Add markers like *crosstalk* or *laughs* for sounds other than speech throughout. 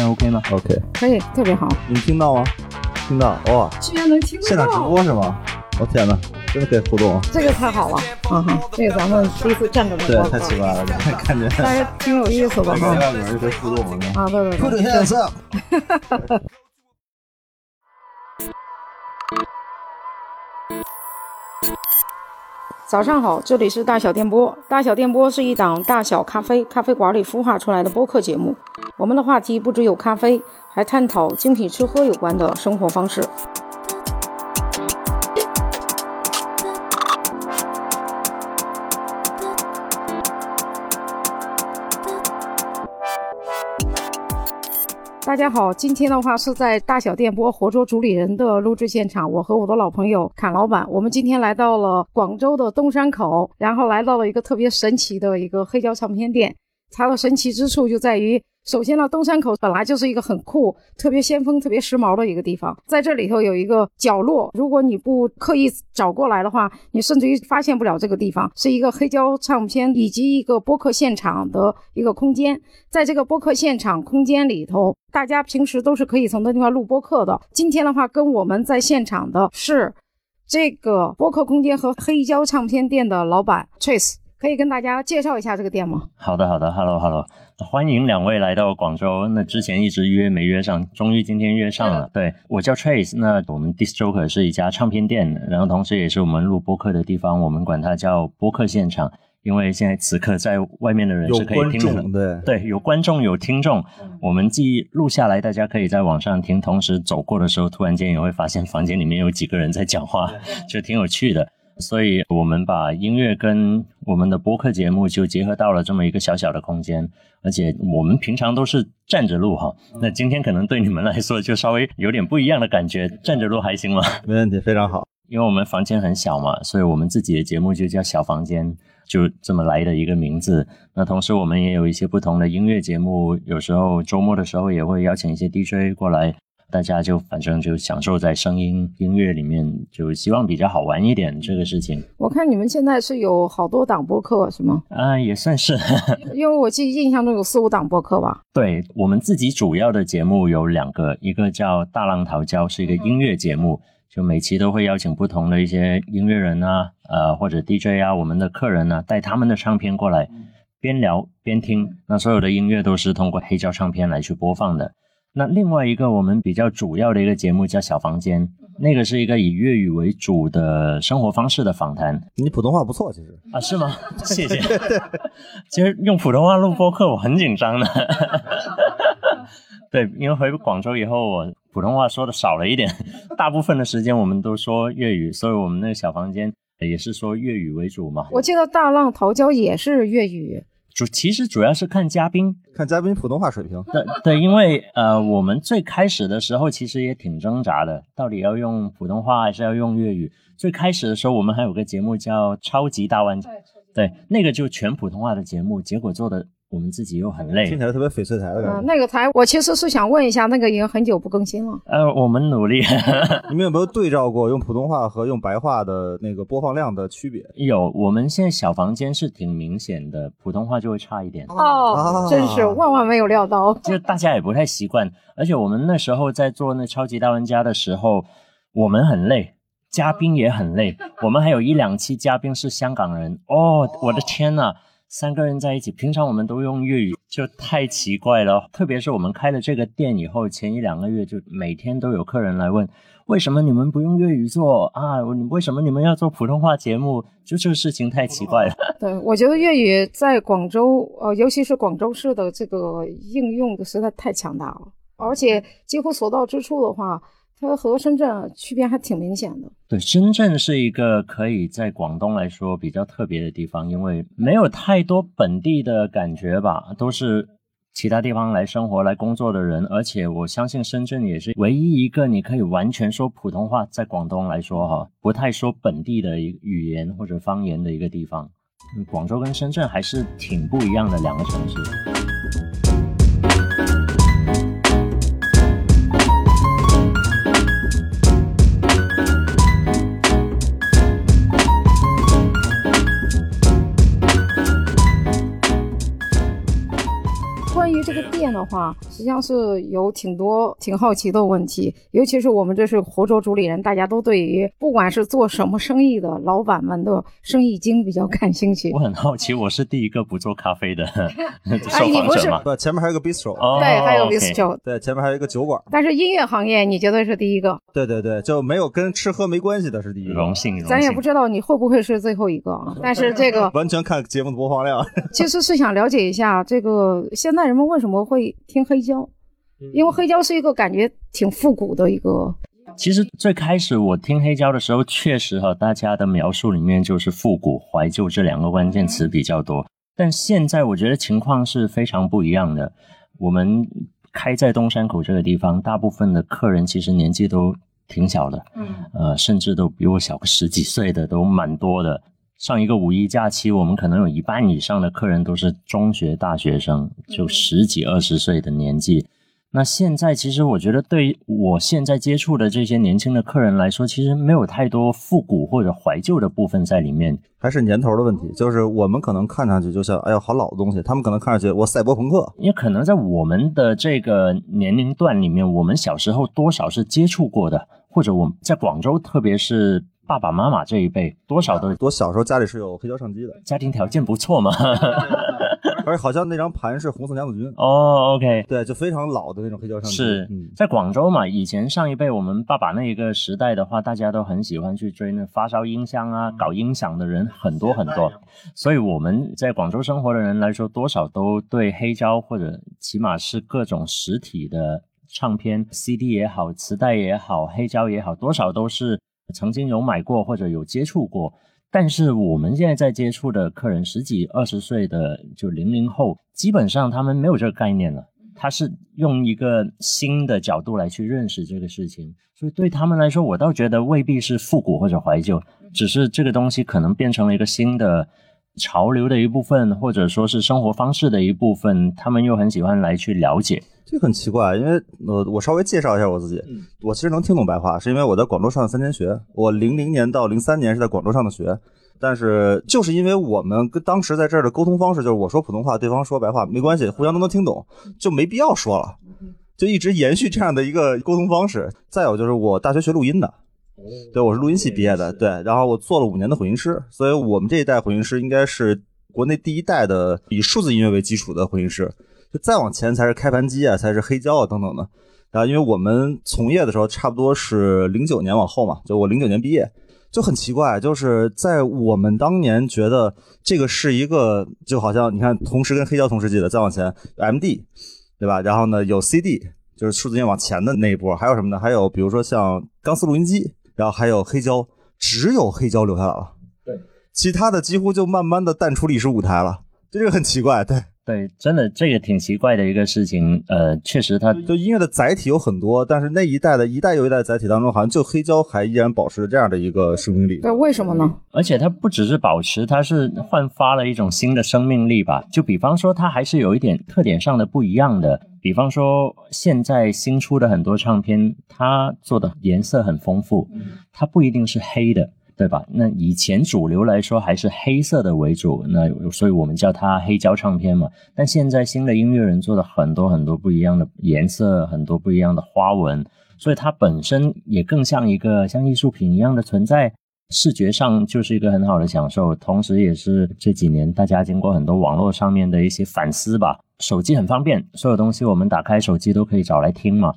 现在 OK 吗？OK，可以，特别好。你听到吗？听到哇！居然能听到。现场直播是吗？我天哪，真的可以互动。这个太好了，嗯哼，这个咱们第一次站着对，太奇怪了，感觉。但是挺有意思的哈。外面人可以互动了。啊，对对对。*laughs* 早上好，这里是大小电波。大小电波是一档大小咖啡咖啡馆里孵化出来的播客节目。我们的话题不只有咖啡，还探讨精品吃喝有关的生活方式。大家好，今天的话是在大小电波活捉主理人的录制现场，我和我的老朋友侃老板，我们今天来到了广州的东山口，然后来到了一个特别神奇的一个黑胶唱片店，它的神奇之处就在于。首先呢，东山口本来就是一个很酷、特别先锋、特别时髦的一个地方，在这里头有一个角落，如果你不刻意找过来的话，你甚至于发现不了这个地方是一个黑胶唱片以及一个播客现场的一个空间。在这个播客现场空间里头，大家平时都是可以从那地方录播客的。今天的话，跟我们在现场的是这个播客空间和黑胶唱片店的老板 Trace。可以跟大家介绍一下这个店吗？好的，好的，Hello Hello，欢迎两位来到广州。那之前一直约没约上，终于今天约上了。对我叫 Trace，那我们 Disjoker 是一家唱片店，然后同时也是我们录播客的地方，我们管它叫播客现场。因为现在此刻在外面的人是可以听的，对，有观众有听众，我们既录下来，大家可以在网上听，同时走过的时候，突然间也会发现房间里面有几个人在讲话，就挺有趣的。所以，我们把音乐跟我们的播客节目就结合到了这么一个小小的空间，而且我们平常都是站着录哈，那今天可能对你们来说就稍微有点不一样的感觉，站着录还行吗？*laughs* 没问题，非常好。因为我们房间很小嘛，所以我们自己的节目就叫小房间，就这么来的一个名字。那同时，我们也有一些不同的音乐节目，有时候周末的时候也会邀请一些 DJ 过来。大家就反正就享受在声音音乐里面，就希望比较好玩一点这个事情。我看你们现在是有好多档播客是吗？啊，也算是，*laughs* 因为我记印象中有四五档播客吧。对我们自己主要的节目有两个，一个叫《大浪淘礁》，是一个音乐节目，就每期都会邀请不同的一些音乐人啊，呃或者 DJ 啊，我们的客人呢带他们的唱片过来，边聊边听。那所有的音乐都是通过黑胶唱片来去播放的。那另外一个我们比较主要的一个节目叫小房间，那个是一个以粤语为主的生活方式的访谈。你普通话不错，其实啊，是吗？*laughs* 谢谢。*laughs* 其实用普通话录播客我很紧张的。*laughs* 对，因为回广州以后，我普通话说的少了一点，大部分的时间我们都说粤语，所以我们那个小房间也是说粤语为主嘛。我记得大浪淘礁也是粤语。主其实主要是看嘉宾，看嘉宾普通话水平。对对，因为呃，我们最开始的时候其实也挺挣扎的，到底要用普通话还是要用粤语。最开始的时候，我们还有个节目叫《超级大玩家》，对，那个就全普通话的节目，结果做的。我们自己又很累，听起来特别翡翠台的感觉。那个台，我其实是想问一下，那个已经很久不更新了。呃，我们努力。*laughs* 你们有没有对照过用普通话和用白话的那个播放量的区别？有，我们现在小房间是挺明显的，普通话就会差一点。哦，真是万万没有料到，*laughs* 就大家也不太习惯。而且我们那时候在做那超级大玩家的时候，我们很累，嘉宾也很累。我们还有一两期嘉宾是香港人。哦，我的天呐！三个人在一起，平常我们都用粤语，就太奇怪了。特别是我们开了这个店以后，前一两个月就每天都有客人来问，为什么你们不用粤语做啊？为什么你们要做普通话节目？就这个事情太奇怪了。对，我觉得粤语在广州，呃，尤其是广州市的这个应用实在太强大了，而且几乎所到之处的话。它和深圳区别还挺明显的。对，深圳是一个可以在广东来说比较特别的地方，因为没有太多本地的感觉吧，都是其他地方来生活、来工作的人。而且我相信深圳也是唯一一个你可以完全说普通话，在广东来说哈，不太说本地的语言或者方言的一个地方。广州跟深圳还是挺不一样的两个城市。这个店的话，实际上是有挺多挺好奇的问题，尤其是我们这是活捉主理人，大家都对于不管是做什么生意的老板们的生意经比较感兴趣我。很好奇，我是第一个不做咖啡的受 *laughs* 哎你不是访者吗？不，前面还有个 bistro，、哦对，还有 OK bistro，对，前面还有一个酒馆，但是音乐行业你绝对是第一个，对对对，就没有跟吃喝没关系的是第一个，荣幸，荣咱也不。知道你会不会是最后一个啊。*laughs* 但是这个完全看节目的播放量。其实是想了解一下，这个现在人们为什么会听黑胶？因为黑胶是一个感觉挺复古的一个，其实最开始我听黑胶的时候，确实哈，大家的描述里面就是复古、怀旧这两个关键词比较多。但现在我觉得情况是非常不一样的。我们开在东山口这个地方，大部分的客人其实年纪都挺小的，嗯，呃，甚至都比我小个十几岁的都蛮多的。上一个五一假期，我们可能有一半以上的客人都是中学、大学生，就十几二十岁的年纪。那现在其实我觉得，对我现在接触的这些年轻的客人来说，其实没有太多复古或者怀旧的部分在里面。还是年头的问题，就是我们可能看上去就像哎呀好老的东西，他们可能看上去我赛博朋克，因为可能在我们的这个年龄段里面，我们小时候多少是接触过的，或者我们在广州，特别是爸爸妈妈这一辈，多少都我小时候家里是有黑胶唱机的，家庭条件不错嘛。*laughs* 而且好像那张盘是红色娘子军，哦，OK，对，就非常老的那种黑胶唱机。是嗯，在广州嘛，以前上一辈我们爸爸那一个时代的话，大家都很喜欢去追那发烧音箱啊，搞音响的人很多很多，所以我们在广州生活的人来说，多少都对黑胶或者起码是各种实体的唱片，CD 也好，磁带也好，黑胶也好，多少都是曾经有买过或者有接触过。但是我们现在在接触的客人，十几二十岁的就零零后，基本上他们没有这个概念了。他是用一个新的角度来去认识这个事情，所以对他们来说，我倒觉得未必是复古或者怀旧，只是这个东西可能变成了一个新的潮流的一部分，或者说是生活方式的一部分，他们又很喜欢来去了解。这很奇怪，因为呃，我稍微介绍一下我自己，我其实能听懂白话，是因为我在广州上了三年学，我零零年到零三年是在广州上的学，但是就是因为我们跟当时在这儿的沟通方式，就是我说普通话，对方说白话，没关系，互相都能听懂，就没必要说了，就一直延续这样的一个沟通方式。再有就是我大学学录音的。对，我是录音系毕业的，对，然后我做了五年的混音师，所以我们这一代混音师应该是国内第一代的以数字音乐为基础的混音师。就再往前才是开盘机啊，才是黑胶啊等等的。然后因为我们从业的时候差不多是零九年往后嘛，就我零九年毕业，就很奇怪，就是在我们当年觉得这个是一个，就好像你看同时跟黑胶同时期的，再往前 MD，对吧？然后呢有 CD，就是数字音乐往前的那一波，还有什么呢？还有比如说像钢丝录音机，然后还有黑胶，只有黑胶留下来了，对，其他的几乎就慢慢的淡出历史舞台了，这个很奇怪，对。对，真的这个挺奇怪的一个事情。呃，确实它就音乐的载体有很多，但是那一代的一代又一代载体当中，好像就黑胶还依然保持着这样的一个生命力。对，为什么呢？而且它不只是保持，它是焕发了一种新的生命力吧。就比方说，它还是有一点特点上的不一样的。比方说，现在新出的很多唱片，它做的颜色很丰富，它不一定是黑的。对吧？那以前主流来说还是黑色的为主，那所以我们叫它黑胶唱片嘛。但现在新的音乐人做的很多很多不一样的颜色，很多不一样的花纹，所以它本身也更像一个像艺术品一样的存在。视觉上就是一个很好的享受，同时也是这几年大家经过很多网络上面的一些反思吧。手机很方便，所有东西我们打开手机都可以找来听嘛。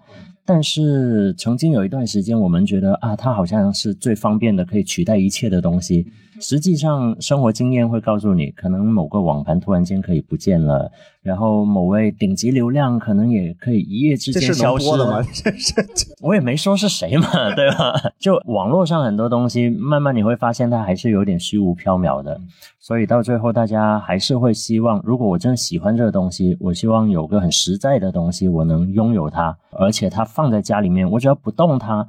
但是曾经有一段时间，我们觉得啊，它好像是最方便的，可以取代一切的东西。实际上，生活经验会告诉你，可能某个网盘突然间可以不见了，然后某位顶级流量可能也可以一夜之间消失能播的吗？这是 *laughs* 我也没说是谁嘛，*laughs* 对吧？就网络上很多东西，慢慢你会发现它还是有点虚无缥缈的，所以到最后大家还是会希望，如果我真的喜欢这个东西，我希望有个很实在的东西，我能拥有它，而且它放在家里面，我只要不动它，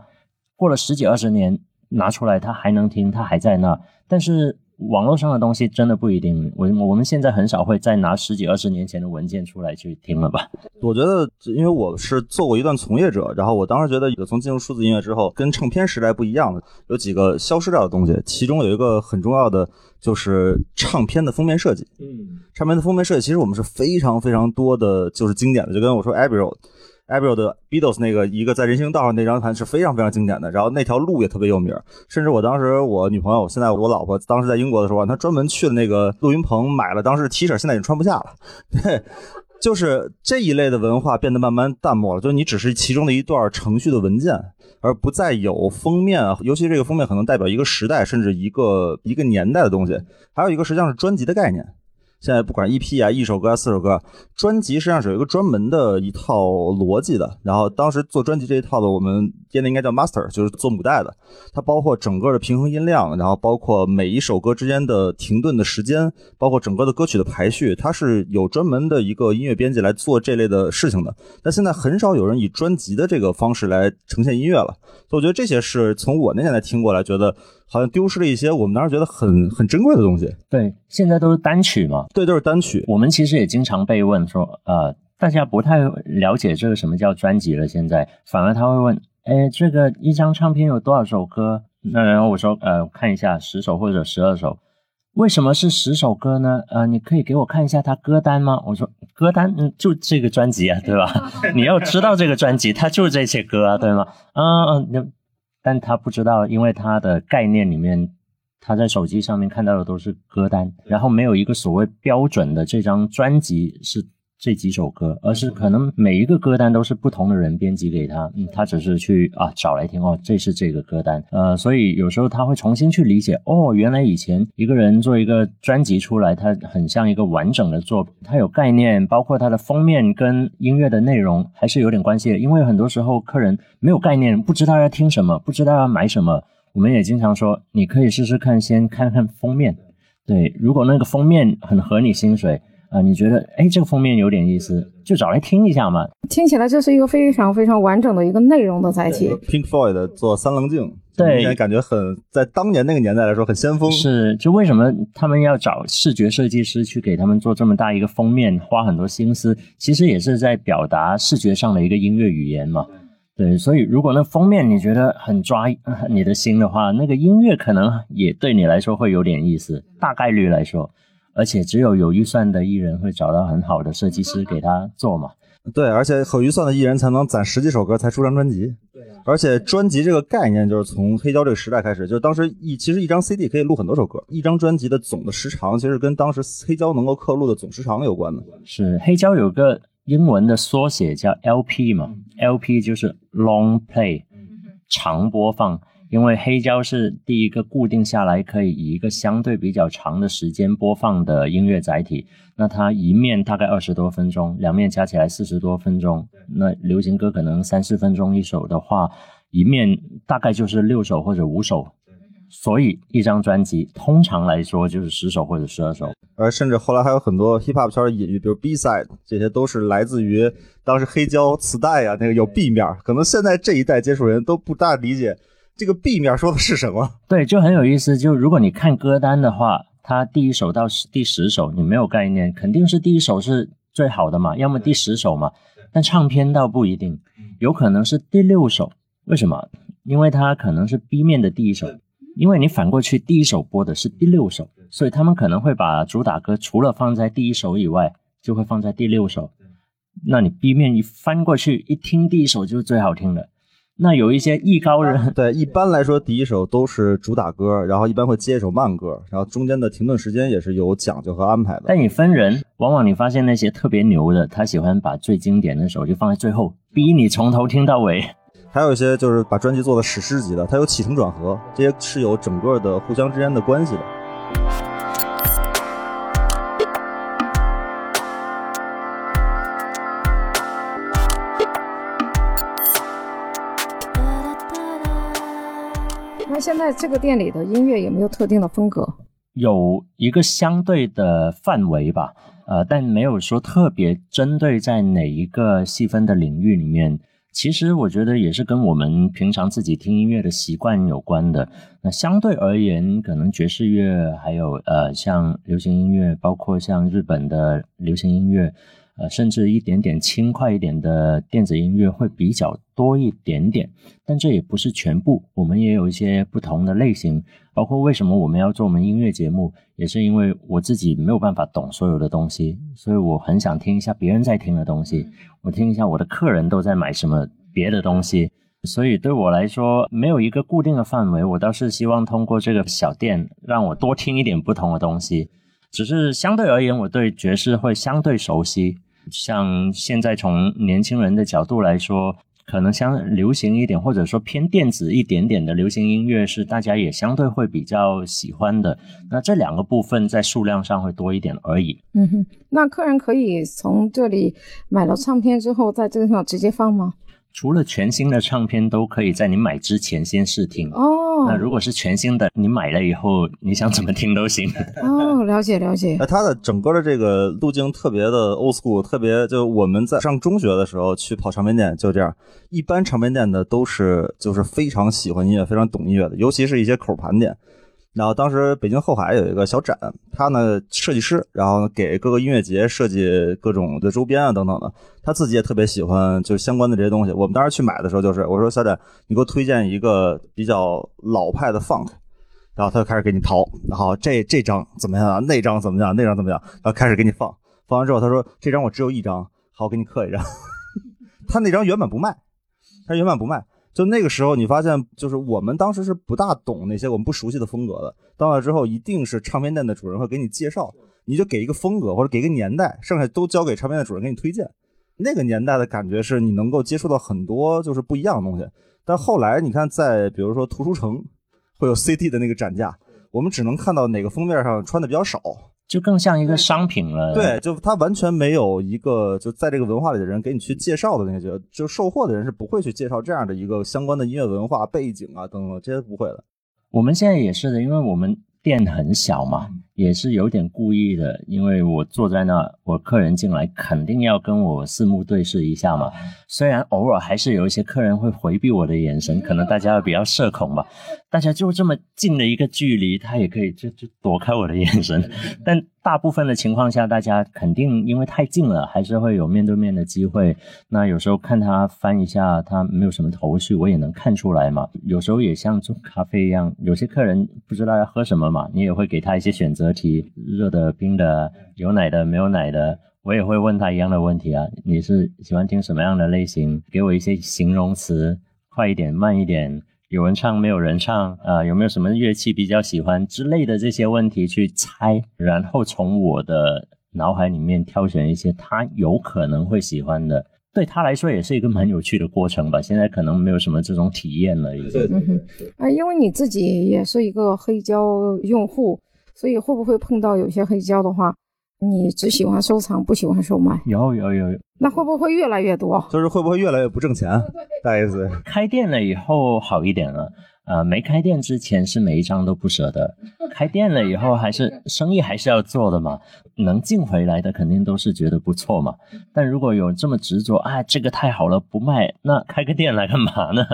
过了十几二十年拿出来，它还能听，它还在那。但是网络上的东西真的不一定，我我们现在很少会再拿十几二十年前的文件出来去听了吧？我觉得，因为我是做过一段从业者，然后我当时觉得，从进入数字音乐之后，跟唱片时代不一样的有几个消失掉的东西，其中有一个很重要的就是唱片的封面设计。嗯，唱片的封面设计其实我们是非常非常多的，就是经典的，就跟我说 Abbey Road。Abbey 的 Beatles 那个一个在人行道上那张盘是非常非常经典的，然后那条路也特别有名，甚至我当时我女朋友，现在我老婆当时在英国的时候，她专门去了那个录音棚买了当时 T 恤，现在已经穿不下了。*laughs* 对，就是这一类的文化变得慢慢淡漠了，就是你只是其中的一段程序的文件，而不再有封面，尤其这个封面可能代表一个时代甚至一个一个年代的东西，还有一个实际上是专辑的概念。现在不管 EP 啊，一首歌啊，四首歌，专辑实际上是有一个专门的一套逻辑的。然后当时做专辑这一套的，我们编的应该叫 master，就是做母带的。它包括整个的平衡音量，然后包括每一首歌之间的停顿的时间，包括整个的歌曲的排序，它是有专门的一个音乐编辑来做这类的事情的。但现在很少有人以专辑的这个方式来呈现音乐了。所以我觉得这些是从我那年代听过来，觉得。好像丢失了一些我们当时觉得很很珍贵的东西。对，现在都是单曲嘛。对，都是单曲。我们其实也经常被问说，呃，大家不太了解这个什么叫专辑了。现在反而他会问，哎，这个一张唱片有多少首歌？那然后我说，呃，看一下十首或者十二首。为什么是十首歌呢？呃，你可以给我看一下他歌单吗？我说歌单，嗯，就这个专辑啊，对吧？*laughs* 你要知道这个专辑，它就是这些歌啊，对吗？嗯嗯，那。但他不知道，因为他的概念里面，他在手机上面看到的都是歌单，然后没有一个所谓标准的这张专辑是。这几首歌，而是可能每一个歌单都是不同的人编辑给他，嗯，他只是去啊找来听哦，这是这个歌单，呃，所以有时候他会重新去理解，哦，原来以前一个人做一个专辑出来，他很像一个完整的作品，他有概念，包括他的封面跟音乐的内容还是有点关系的，因为很多时候客人没有概念，不知道要听什么，不知道要买什么，我们也经常说，你可以试试看，先看看封面，对，如果那个封面很合你心水。啊，你觉得哎，这个封面有点意思，就找来听一下嘛。听起来这是一个非常非常完整的一个内容的载体。Pink Floyd 做三棱镜，对，感觉很在当年那个年代来说很先锋。是，就为什么他们要找视觉设计师去给他们做这么大一个封面，花很多心思，其实也是在表达视觉上的一个音乐语言嘛。对，所以如果那封面你觉得很抓 *laughs* 你的心的话，那个音乐可能也对你来说会有点意思，大概率来说。而且只有有预算的艺人会找到很好的设计师给他做嘛？对，而且有预算的艺人才能攒十几首歌才出张专辑。对，而且专辑这个概念就是从黑胶这个时代开始，就是当时一其实一张 CD 可以录很多首歌，一张专辑的总的时长其实跟当时黑胶能够刻录的总时长有关的。是黑胶有个英文的缩写叫 LP 嘛？LP 就是 Long Play，长播放。因为黑胶是第一个固定下来可以以一个相对比较长的时间播放的音乐载体，那它一面大概二十多分钟，两面加起来四十多分钟。那流行歌可能三四分钟一首的话，一面大概就是六首或者五首。所以一张专辑通常来说就是十首或者十二首。而甚至后来还有很多 hip hop 圈的隐喻，比如 B side，这些都是来自于当时黑胶磁带呀，那个有 B 面，可能现在这一代接触人都不大理解。这个 B 面说的是什么？*laughs* 对，就很有意思。就如果你看歌单的话，它第一首到十第十首，你没有概念，肯定是第一首是最好的嘛，要么第十首嘛。但唱片倒不一定，有可能是第六首。为什么？因为它可能是 B 面的第一首，因为你反过去第一首播的是第六首，所以他们可能会把主打歌除了放在第一首以外，就会放在第六首。那你 B 面一翻过去，一听第一首就是最好听的。那有一些艺高人，*laughs* 对，一般来说第一首都是主打歌，然后一般会接一首慢歌，然后中间的停顿时间也是有讲究和安排的。但你分人，往往你发现那些特别牛的，他喜欢把最经典的首就放在最后，逼你从头听到尾。*laughs* 还有一些就是把专辑做的史诗级的，它有起承转合，这些是有整个的互相之间的关系的。现在这个店里的音乐有没有特定的风格？有一个相对的范围吧，呃，但没有说特别针对在哪一个细分的领域里面。其实我觉得也是跟我们平常自己听音乐的习惯有关的。那相对而言，可能爵士乐还有呃像流行音乐，包括像日本的流行音乐。呃，甚至一点点轻快一点的电子音乐会比较多一点点，但这也不是全部。我们也有一些不同的类型，包括为什么我们要做我们音乐节目，也是因为我自己没有办法懂所有的东西，所以我很想听一下别人在听的东西，我听一下我的客人都在买什么别的东西。所以对我来说，没有一个固定的范围，我倒是希望通过这个小店，让我多听一点不同的东西。只是相对而言，我对爵士会相对熟悉。像现在从年轻人的角度来说，可能相流行一点，或者说偏电子一点点的流行音乐是大家也相对会比较喜欢的。那这两个部分在数量上会多一点而已。嗯哼，那客人可以从这里买了唱片之后，在这个地方直接放吗？除了全新的唱片，都可以在你买之前先试听哦。那如果是全新的，你买了以后，你想怎么听都行。哦，了解了解。那，它的整个的这个路径特别的 old school，特别就我们在上中学的时候去跑唱片店就这样。一般唱片店的都是就是非常喜欢音乐、非常懂音乐的，尤其是一些口盘店。然后当时北京后海有一个小展，他呢设计师，然后给各个音乐节设计各种的周边啊等等的。他自己也特别喜欢就是相关的这些东西。我们当时去买的时候，就是我说小展，你给我推荐一个比较老派的 funk，然后他就开始给你淘，然后这这张怎么样啊？那张怎么样？那张怎么样？然后开始给你放，放完之后他说这张我只有一张，好我，给你刻一张。*laughs* 他那张原本不卖，他原本不卖。就那个时候，你发现，就是我们当时是不大懂那些我们不熟悉的风格的。到那之后，一定是唱片店的主人会给你介绍，你就给一个风格或者给个年代，剩下都交给唱片店主人给你推荐。那个年代的感觉是你能够接触到很多就是不一样的东西。但后来你看，在比如说图书城会有 CD 的那个展架，我们只能看到哪个封面上穿的比较少。就更像一个商品了。对，就他完全没有一个就在这个文化里的人给你去介绍的那些，就售货的人是不会去介绍这样的一个相关的音乐文化背景啊等等，这些不会的。我们现在也是的，因为我们店很小嘛。也是有点故意的，因为我坐在那，我客人进来肯定要跟我四目对视一下嘛。虽然偶尔还是有一些客人会回避我的眼神，可能大家比较社恐吧。大家就这么近的一个距离，他也可以就就躲开我的眼神。但大部分的情况下，大家肯定因为太近了，还是会有面对面的机会。那有时候看他翻一下，他没有什么头绪，我也能看出来嘛。有时候也像做咖啡一样，有些客人不知道要喝什么嘛，你也会给他一些选择。择题，热的、冰的，有奶的、没有奶的，我也会问他一样的问题啊。你是喜欢听什么样的类型？给我一些形容词，快一点、慢一点，有人唱没有人唱啊？有没有什么乐器比较喜欢之类的这些问题去猜，然后从我的脑海里面挑选一些他有可能会喜欢的。对他来说也是一个蛮有趣的过程吧。现在可能没有什么这种体验了，已经。啊，因为你自己也是一个黑胶用户。所以会不会碰到有些黑胶的话，你只喜欢收藏，不喜欢售卖？有有有有。那会不会越来越多？就是会不会越来越不挣钱？大意思。开店了以后好一点了，呃，没开店之前是每一张都不舍得，*laughs* 开店了以后还是 *laughs* 生意还是要做的嘛，能进回来的肯定都是觉得不错嘛。但如果有这么执着，啊，这个太好了不卖，那开个店来干嘛呢？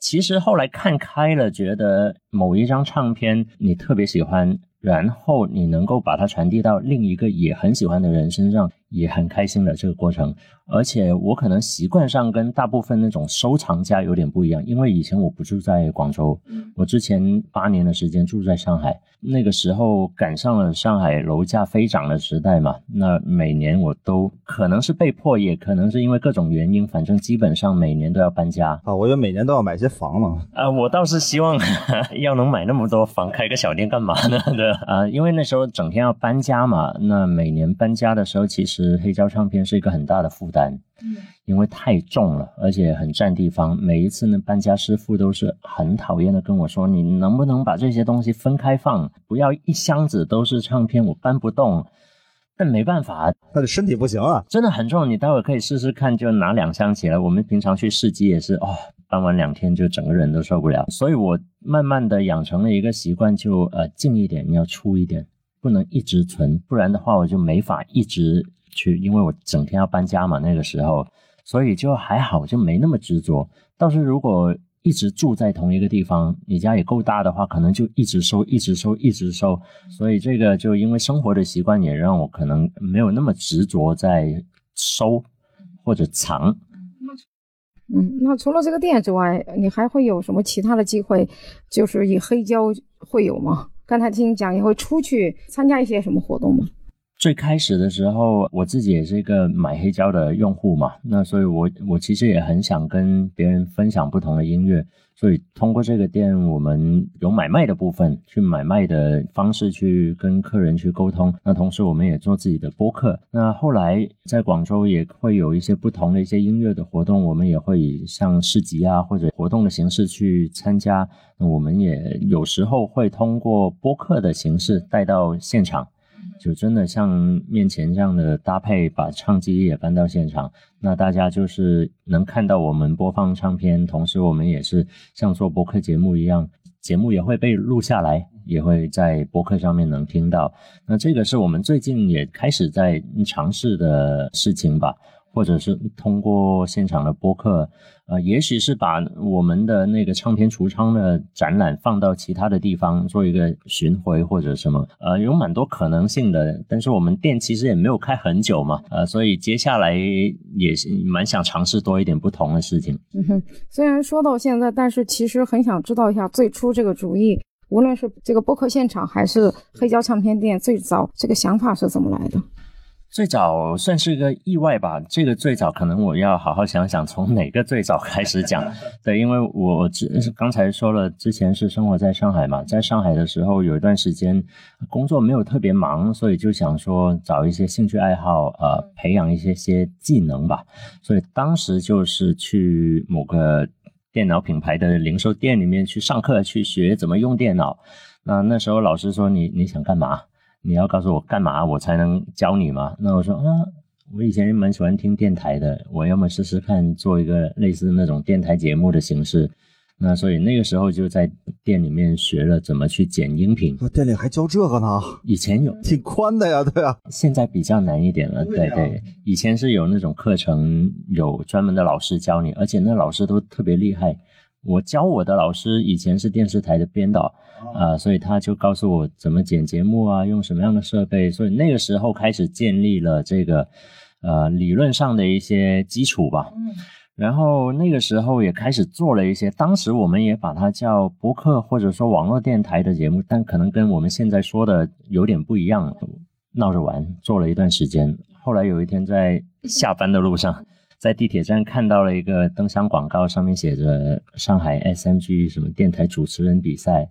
其实后来看开了，觉得某一张唱片你特别喜欢。然后你能够把它传递到另一个也很喜欢的人身上，也很开心的这个过程。而且我可能习惯上跟大部分那种收藏家有点不一样，因为以前我不住在广州，我之前八年的时间住在上海，那个时候赶上了上海楼价飞涨的时代嘛。那每年我都可能是被迫，也可能是因为各种原因，反正基本上每年都要搬家啊。我以为每年都要买些房嘛。啊，我倒是希望 *laughs* 要能买那么多房，开个小店干嘛呢？对啊，因为那时候整天要搬家嘛。那每年搬家的时候，其实黑胶唱片是一个很大的负担。嗯，因为太重了，而且很占地方。每一次呢，搬家师傅都是很讨厌的跟我说：“你能不能把这些东西分开放，不要一箱子都是唱片，我搬不动。”但没办法，他的身体不行啊，真的很重。你待会可以试试看，就拿两箱起来。我们平常去市集也是，哦，搬完两天就整个人都受不了。所以我慢慢的养成了一个习惯，就呃近一点，你要粗一点，不能一直存，不然的话我就没法一直。去，因为我整天要搬家嘛，那个时候，所以就还好，就没那么执着。倒是如果一直住在同一个地方，你家也够大的话，可能就一直收，一直收，一直收。所以这个就因为生活的习惯，也让我可能没有那么执着在收或者藏。嗯，那除了这个店之外，你还会有什么其他的机会？就是以黑胶会有吗？刚才听你讲，也会出去参加一些什么活动吗？最开始的时候，我自己也是一个买黑胶的用户嘛，那所以我我其实也很想跟别人分享不同的音乐，所以通过这个店，我们有买卖的部分，去买卖的方式去跟客人去沟通。那同时我们也做自己的播客。那后来在广州也会有一些不同的一些音乐的活动，我们也会以像市集啊或者活动的形式去参加。那我们也有时候会通过播客的形式带到现场。就真的像面前这样的搭配，把唱机也搬到现场，那大家就是能看到我们播放唱片，同时我们也是像做播客节目一样，节目也会被录下来，也会在播客上面能听到。那这个是我们最近也开始在尝试的事情吧。或者是通过现场的播客，呃，也许是把我们的那个唱片橱窗的展览放到其他的地方做一个巡回或者什么，呃，有蛮多可能性的。但是我们店其实也没有开很久嘛，呃，所以接下来也蛮想尝试多一点不同的事情。嗯哼，虽然说到现在，但是其实很想知道一下最初这个主意，无论是这个播客现场还是黑胶唱片店，最早这个想法是怎么来的？最早算是个意外吧，这个最早可能我要好好想想从哪个最早开始讲。*laughs* 对，因为我之刚才说了，之前是生活在上海嘛，在上海的时候有一段时间工作没有特别忙，所以就想说找一些兴趣爱好，呃，培养一些些技能吧。所以当时就是去某个电脑品牌的零售店里面去上课，去学怎么用电脑。那那时候老师说你你想干嘛？你要告诉我干嘛，我才能教你吗？那我说啊，我以前蛮喜欢听电台的，我要么试试看做一个类似那种电台节目的形式。那所以那个时候就在店里面学了怎么去剪音频。店里还教这个呢？以前有，挺宽的呀，对啊。现在比较难一点了，对对。以前是有那种课程，有专门的老师教你，而且那老师都特别厉害。我教我的老师以前是电视台的编导。啊，所以他就告诉我怎么剪节目啊，用什么样的设备，所以那个时候开始建立了这个呃理论上的一些基础吧。嗯，然后那个时候也开始做了一些，当时我们也把它叫博客或者说网络电台的节目，但可能跟我们现在说的有点不一样。闹着玩做了一段时间，后来有一天在下班的路上，在地铁站看到了一个灯箱广告，上面写着上海 SMG 什么电台主持人比赛。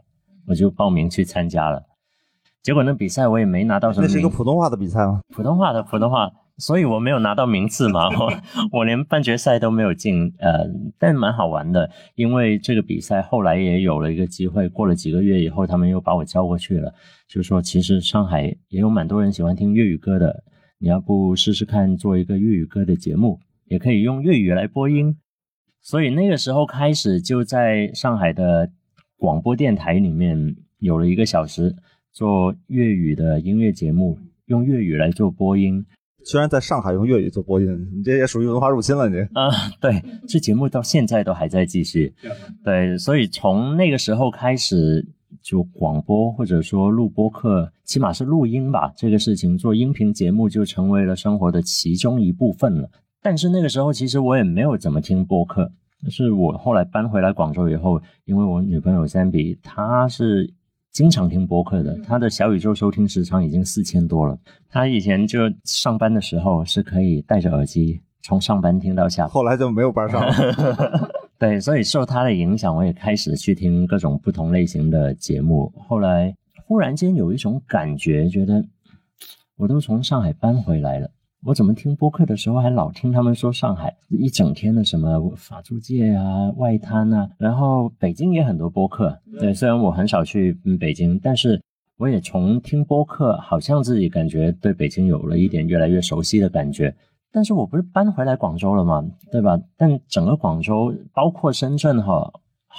我就报名去参加了，结果那比赛我也没拿到什么。那是一个普通话的比赛吗？普通话的普通话，所以我没有拿到名次嘛，我 *laughs* 我连半决赛都没有进。呃，但蛮好玩的，因为这个比赛后来也有了一个机会，过了几个月以后，他们又把我叫过去了，就说其实上海也有蛮多人喜欢听粤语歌的，你要不试试看做一个粤语歌的节目，也可以用粤语来播音。所以那个时候开始就在上海的。广播电台里面有了一个小时做粤语的音乐节目，用粤语来做播音。虽然在上海用粤语做播音，你这也属于文化入侵了，你啊，*laughs* 对，这节目到现在都还在继续。对，所以从那个时候开始，就广播或者说录播课，起码是录音吧，这个事情做音频节目就成为了生活的其中一部分了。但是那个时候其实我也没有怎么听播客。是我后来搬回来广州以后，因为我女朋友三比，她是经常听播客的，她的小宇宙收听时长已经四千多了。她以前就上班的时候是可以戴着耳机从上班听到下班，后来就没有班上了。*laughs* *laughs* 对，所以受她的影响，我也开始去听各种不同类型的节目。后来忽然间有一种感觉，觉得我都从上海搬回来了。我怎么听播客的时候还老听他们说上海一整天的什么法租界啊、外滩啊，然后北京也很多播客。对，虽然我很少去北京，但是我也从听播客，好像自己感觉对北京有了一点越来越熟悉的感觉。但是我不是搬回来广州了吗？对吧？但整个广州，包括深圳哈。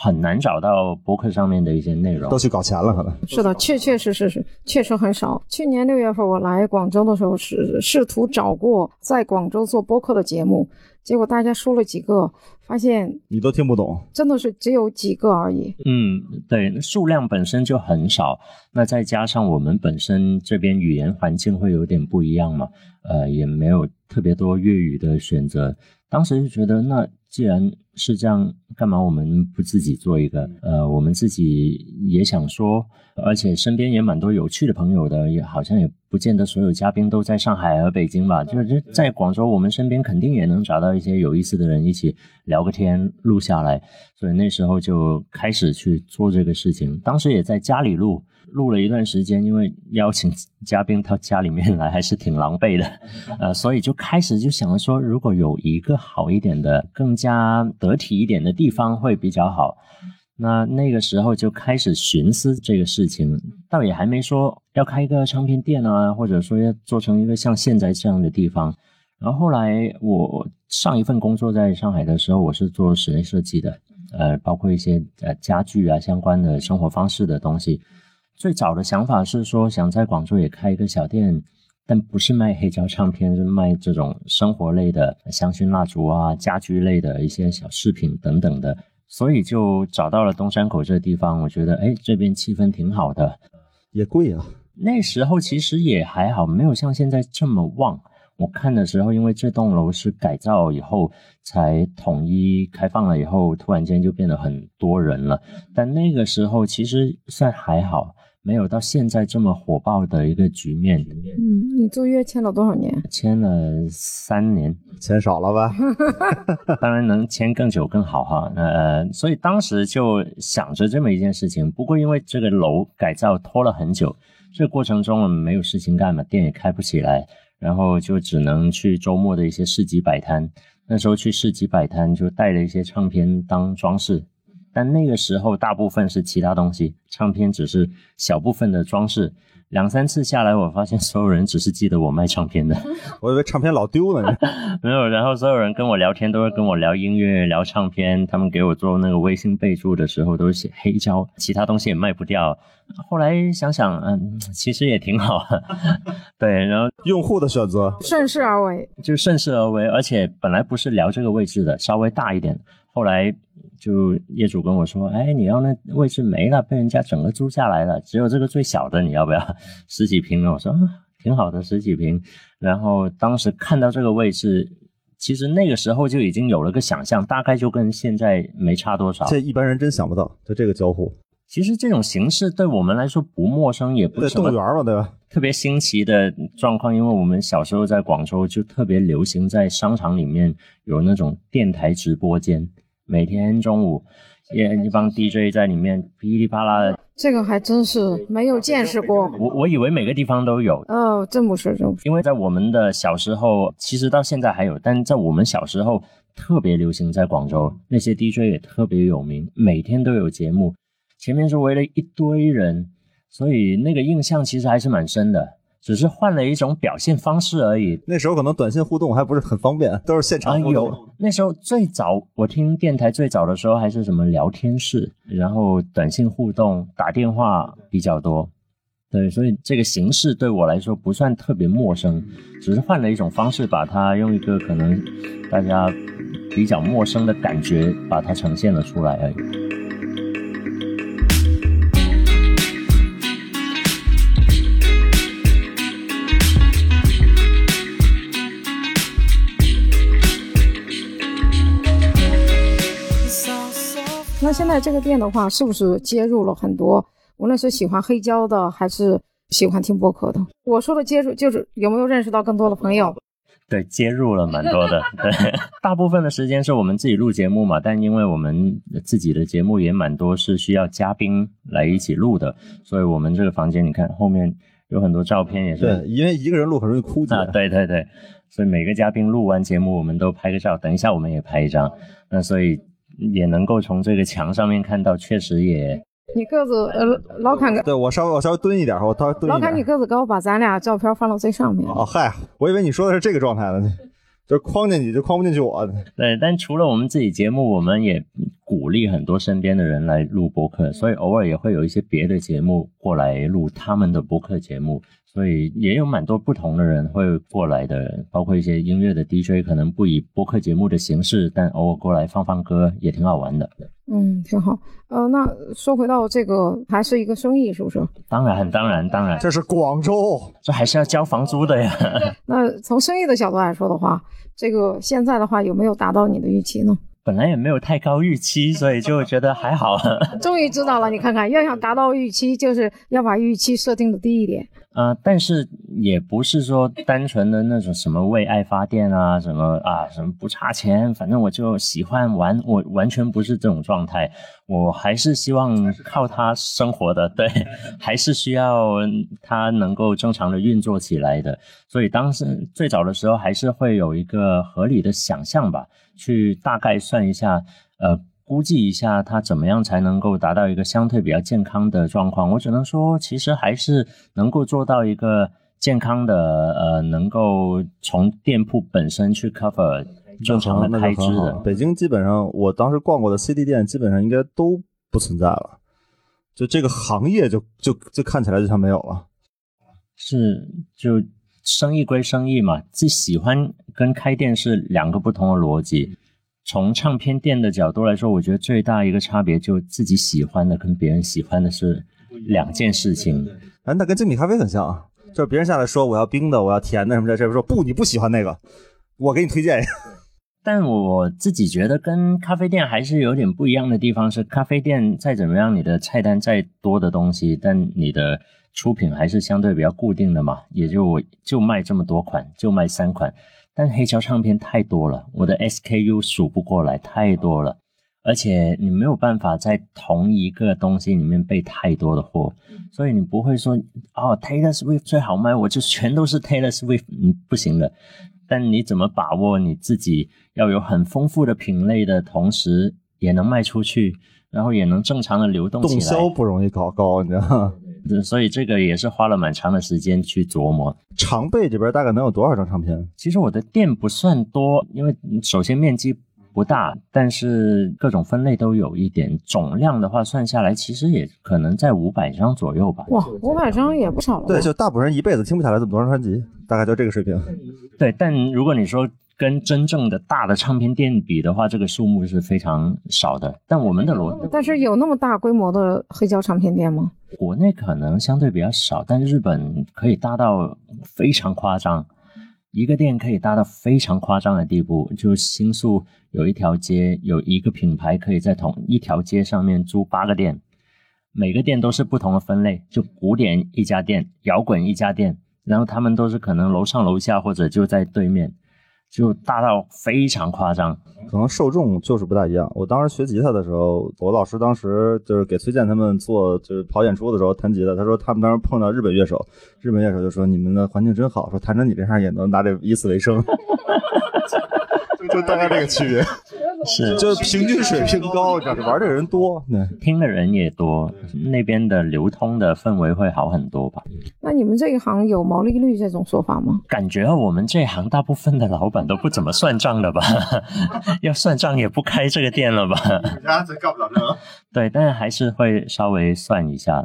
很难找到博客上面的一些内容，都去搞钱了，可能是的，确确实实是，确实很少。去年六月份我来广州的时候，是试图找过在广州做播客的节目，结果大家说了几个，发现你都听不懂，真的是只有几个而已。嗯，对，数量本身就很少，那再加上我们本身这边语言环境会有点不一样嘛，呃，也没有特别多粤语的选择。当时就觉得，那既然是这样，干嘛我们不自己做一个？呃，我们自己也想说，而且身边也蛮多有趣的朋友的，也好像也不见得所有嘉宾都在上海和北京吧。就是在广州，我们身边肯定也能找到一些有意思的人，一起聊个天，录下来。所以那时候就开始去做这个事情。当时也在家里录。录了一段时间，因为邀请嘉宾到家里面来还是挺狼狈的，呃，所以就开始就想着说，如果有一个好一点的、更加得体一点的地方会比较好。那那个时候就开始寻思这个事情，倒也还没说要开一个唱片店啊，或者说要做成一个像现在这样的地方。然后后来我上一份工作在上海的时候，我是做室内设计的，呃，包括一些呃家具啊相关的生活方式的东西。最早的想法是说，想在广州也开一个小店，但不是卖黑胶唱片，是卖这种生活类的香薰蜡烛啊、家居类的一些小饰品等等的。所以就找到了东山口这个地方，我觉得哎，这边气氛挺好的，也贵啊。那时候其实也还好，没有像现在这么旺。我看的时候，因为这栋楼是改造以后才统一开放了，以后突然间就变得很多人了。但那个时候其实算还好。没有到现在这么火爆的一个局面。嗯，你租约签了多少年？签了三年，签少了吧？*laughs* 当然能签更久更好哈。呃，所以当时就想着这么一件事情。不过因为这个楼改造拖了很久，这过程中我们没有事情干嘛，店也开不起来，然后就只能去周末的一些市集摆摊。那时候去市集摆摊，就带了一些唱片当装饰。但那个时候，大部分是其他东西，唱片只是小部分的装饰。两三次下来，我发现所有人只是记得我卖唱片的，*laughs* 我以为唱片老丢了呢。*laughs* 没有，然后所有人跟我聊天都是跟我聊音乐、聊唱片。他们给我做那个微信备注的时候，都是写黑胶，其他东西也卖不掉。后来想想，嗯，其实也挺好。*laughs* 对，然后用户的选择，顺势而为，就顺势而为。而且本来不是聊这个位置的，稍微大一点。后来。就业主跟我说：“哎，你要那位置没了，被人家整个租下来了，只有这个最小的，你要不要？十几平的？”我说啊：“挺好的，十几平。”然后当时看到这个位置，其实那个时候就已经有了个想象，大概就跟现在没差多少。这一般人真想不到，就这个交互。其实这种形式对我们来说不陌生，也不是动物园嘛，对吧？特别新奇的状况，因为我们小时候在广州就特别流行，在商场里面有那种电台直播间。每天中午，也一帮 DJ 在里面噼里啪啦的，这个还真是没有见识过。我我以为每个地方都有哦，真不是，真不是。因为在我们的小时候，其实到现在还有，但在我们小时候特别流行，在广州那些 DJ 也特别有名，每天都有节目，前面是围了一堆人，所以那个印象其实还是蛮深的。只是换了一种表现方式而已。那时候可能短信互动还不是很方便，都是现场互动。那时候最早我听电台最早的时候还是什么聊天室，然后短信互动、打电话比较多。对，所以这个形式对我来说不算特别陌生，只是换了一种方式，把它用一个可能大家比较陌生的感觉把它呈现了出来而已。那现在这个店的话，是不是接入了很多？无论是喜欢黑胶的，还是喜欢听播客的？我说的接入，就是有没有认识到更多的朋友？对，接入了蛮多的。对，*laughs* 大部分的时间是我们自己录节目嘛，但因为我们自己的节目也蛮多，是需要嘉宾来一起录的，所以我们这个房间，你看后面有很多照片，也是对，因为一个人录很容易枯燥。啊，对对对，所以每个嘉宾录完节目，我们都拍个照，等一下我们也拍一张。那所以。也能够从这个墙上面看到，确实也。你个子呃，老侃个，对我稍微我稍微蹲一点，我稍微蹲一点。老侃，你个子高，把咱俩照片放到最上面。哦嗨，我以为你说的是这个状态呢，就框进去就框不进去我。对，但除了我们自己节目，我们也鼓励很多身边的人来录播客，所以偶尔也会有一些别的节目过来录他们的播客节目。所以也有蛮多不同的人会过来的，包括一些音乐的 DJ，可能不以播客节目的形式，但偶尔过来放放歌也挺好玩的。嗯，挺好。呃，那说回到这个，还是一个生意，是不是？当然，当然，当然，这是广州，这还是要交房租的呀。*laughs* 那从生意的角度来说的话，这个现在的话有没有达到你的预期呢？本来也没有太高预期，所以就觉得还好。*laughs* 终于知道了，你看看，要想达到预期，就是要把预期设定的低一点。呃，但是也不是说单纯的那种什么为爱发电啊，什么啊，什么不差钱，反正我就喜欢玩，我完全不是这种状态。我还是希望靠它生活的，对，*laughs* 还是需要它能够正常的运作起来的。所以当时最早的时候，还是会有一个合理的想象吧。去大概算一下，呃，估计一下它怎么样才能够达到一个相对比较健康的状况。我只能说，其实还是能够做到一个健康的，呃，能够从店铺本身去 cover 正常的开支的。北京基本上，我当时逛过的 CD 店基本上应该都不存在了，就这个行业就就就看起来就像没有了。是，就。生意归生意嘛，自己喜欢跟开店是两个不同的逻辑。从唱片店的角度来说，我觉得最大一个差别就自己喜欢的跟别人喜欢的是两件事情。哎，那跟精品咖啡很像啊，就是别人下来说我要冰的，我要甜的什么的，这边说不，你不喜欢那个，我给你推荐。*laughs* 但我自己觉得跟咖啡店还是有点不一样的地方，是咖啡店再怎么样，你的菜单再多的东西，但你的。出品还是相对比较固定的嘛，也就我就卖这么多款，就卖三款。但黑胶唱片太多了，我的 SKU 数不过来，太多了。而且你没有办法在同一个东西里面备太多的货，所以你不会说哦，Taylor Swift 最好卖，我就全都是 Taylor Swift，你，不行的。但你怎么把握你自己要有很丰富的品类的同时，也能卖出去，然后也能正常的流动起来？动销不容易搞高，你知道吗？所以这个也是花了蛮长的时间去琢磨。常备这边大概能有多少张唱片？其实我的店不算多，因为首先面积不大，但是各种分类都有一点。总量的话算下来，其实也可能在五百张左右吧。哇，五百张也不少了。对，就大部分人一辈子听不下来这么多张专辑，大概就这个水平。对，但如果你说。跟真正的大的唱片店比的话，这个数目是非常少的。但我们的逻，但是有那么大规模的黑胶唱片店吗？国内可能相对比较少，但日本可以大到非常夸张，一个店可以大到非常夸张的地步。就新宿有一条街，有一个品牌可以在同一条街上面租八个店，每个店都是不同的分类，就古典一家店，摇滚一家店，然后他们都是可能楼上楼下或者就在对面。就大到非常夸张，可能受众就是不大一样。我当时学吉他的时候，我老师当时就是给崔健他们做，就是跑演出的时候弹吉他。他说他们当时碰到日本乐手，日本乐手就说你们的环境真好，说弹成你这样也能拿这以此为生。*laughs* *laughs* 就大概这个区别。是，就是平均水平高，玩的人多，对，听的人也多，那边的流通的氛围会好很多吧？那你们这一行有毛利率这种说法吗？感觉我们这行大部分的老板都不怎么算账的吧？*laughs* 要算账也不开这个店了吧？*laughs* 家真干不了这。对，但是还是会稍微算一下。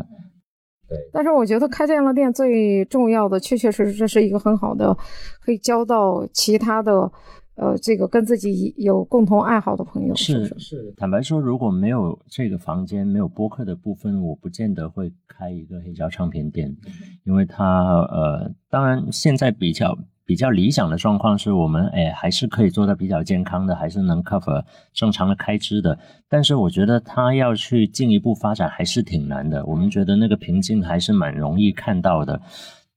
对，但是我觉得开这样的店最重要的，确确实实这是一个很好的，可以交到其他的。呃，这个跟自己有共同爱好的朋友是是。坦白说，如果没有这个房间，没有播客的部分，我不见得会开一个黑胶唱片店，因为它呃，当然现在比较比较理想的状况是我们哎还是可以做到比较健康的，还是能 cover 正常的开支的。但是我觉得它要去进一步发展还是挺难的。我们觉得那个瓶颈还是蛮容易看到的，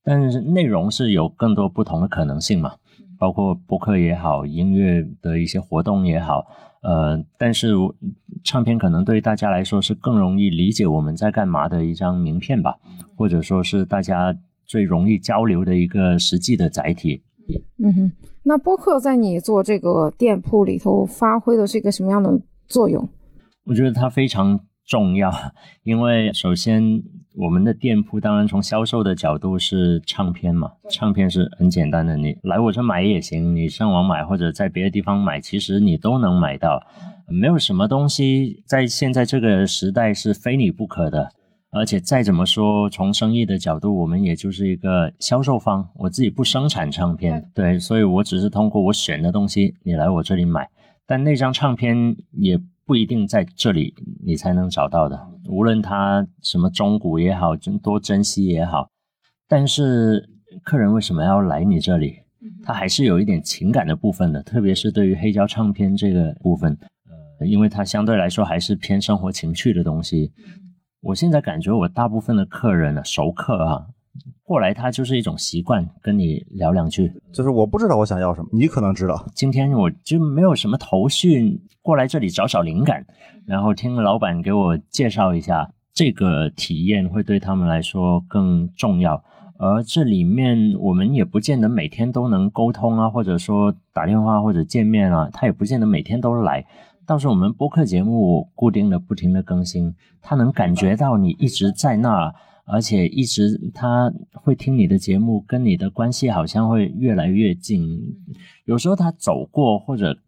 但是内容是有更多不同的可能性嘛。包括播客也好，音乐的一些活动也好，呃，但是唱片可能对大家来说是更容易理解我们在干嘛的一张名片吧，或者说是大家最容易交流的一个实际的载体。嗯哼，那播客在你做这个店铺里头发挥的是一个什么样的作用？我觉得它非常重要，因为首先。我们的店铺当然从销售的角度是唱片嘛，唱片是很简单的，你来我这买也行，你上网买或者在别的地方买，其实你都能买到。没有什么东西在现在这个时代是非你不可的。而且再怎么说，从生意的角度，我们也就是一个销售方，我自己不生产唱片，对，所以我只是通过我选的东西，你来我这里买。但那张唱片也不一定在这里你才能找到的，无论它什么中古也好，多珍惜也好。但是客人为什么要来你这里？他还是有一点情感的部分的，特别是对于黑胶唱片这个部分，呃，因为它相对来说还是偏生活情趣的东西。我现在感觉我大部分的客人呢，熟客啊，过来他就是一种习惯，跟你聊两句。就是我不知道我想要什么，你可能知道。今天我就没有什么头绪，过来这里找找灵感，然后听老板给我介绍一下，这个体验会对他们来说更重要。而这里面我们也不见得每天都能沟通啊，或者说打电话或者见面啊，他也不见得每天都来。到时候我们播客节目固定的、不停的更新，他能感觉到你一直在那，而且一直他会听你的节目，跟你的关系好像会越来越近。有时候他走过，或者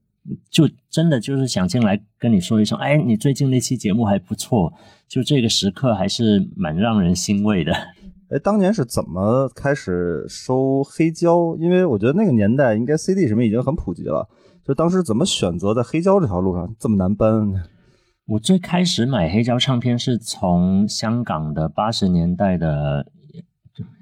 就真的就是想进来跟你说一声：“哎，你最近那期节目还不错。”就这个时刻还是蛮让人欣慰的。哎，当年是怎么开始收黑胶？因为我觉得那个年代应该 CD 什么已经很普及了。就当时怎么选择在黑胶这条路上这么难搬？我最开始买黑胶唱片是从香港的八十年代的，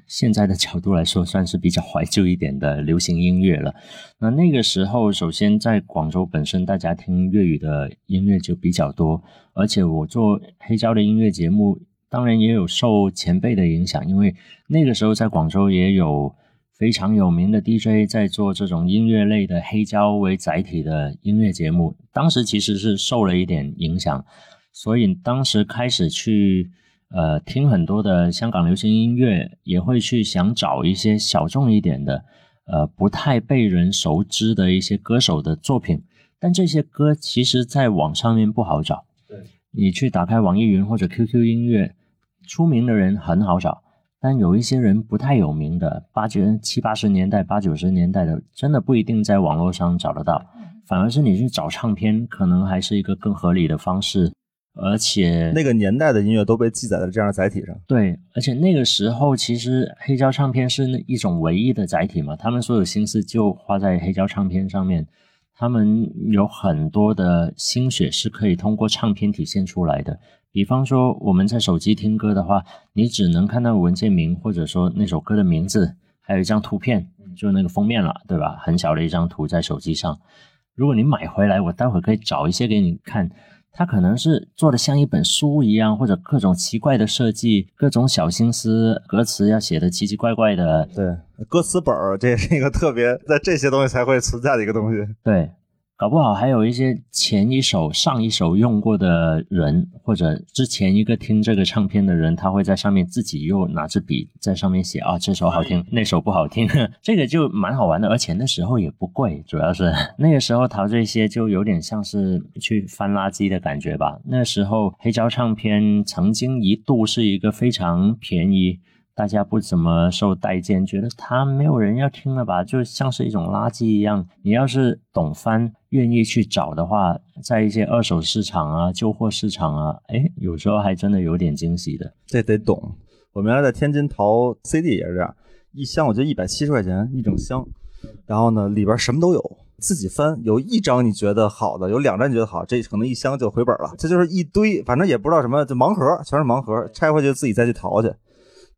现在的角度来说算是比较怀旧一点的流行音乐了。那那个时候，首先在广州本身，大家听粤语的音乐就比较多，而且我做黑胶的音乐节目，当然也有受前辈的影响，因为那个时候在广州也有。非常有名的 DJ 在做这种音乐类的黑胶为载体的音乐节目，当时其实是受了一点影响，所以当时开始去呃听很多的香港流行音乐，也会去想找一些小众一点的，呃不太被人熟知的一些歌手的作品，但这些歌其实在网上面不好找，对你去打开网易云或者 QQ 音乐，出名的人很好找。但有一些人不太有名的，八九七八十年代、八九十年代的，真的不一定在网络上找得到，反而是你去找唱片，可能还是一个更合理的方式。而且那个年代的音乐都被记载在这样的载体上。对，而且那个时候其实黑胶唱片是一种唯一的载体嘛，他们所有心思就花在黑胶唱片上面，他们有很多的心血是可以通过唱片体现出来的。比方说，我们在手机听歌的话，你只能看到文件名，或者说那首歌的名字，还有一张图片，就那个封面了，对吧？很小的一张图在手机上。如果你买回来，我待会可以找一些给你看，它可能是做的像一本书一样，或者各种奇怪的设计，各种小心思，歌词要写的奇奇怪怪的。对，歌词本儿这也是一个特别在这些东西才会存在的一个东西。对。搞不好还有一些前一首、上一首用过的人，或者之前一个听这个唱片的人，他会在上面自己又拿支笔在上面写啊，这首好听，那首不好听，*laughs* 这个就蛮好玩的。而且那时候也不贵，主要是那个时候淘这些就有点像是去翻垃圾的感觉吧。那时候黑胶唱片曾经一度是一个非常便宜。大家不怎么受待见，觉得他没有人要听了吧，就像是一种垃圾一样。你要是懂翻，愿意去找的话，在一些二手市场啊、旧货市场啊，哎，有时候还真的有点惊喜的。这得懂。我们原来在天津淘 CD 也是这样，一箱我觉得一百七十块钱一整箱，然后呢里边什么都有，自己翻，有一张你觉得好的，有两张你觉得好，这可能一箱就回本了。这就是一堆，反正也不知道什么，就盲盒，全是盲盒，拆回去自己再去淘去。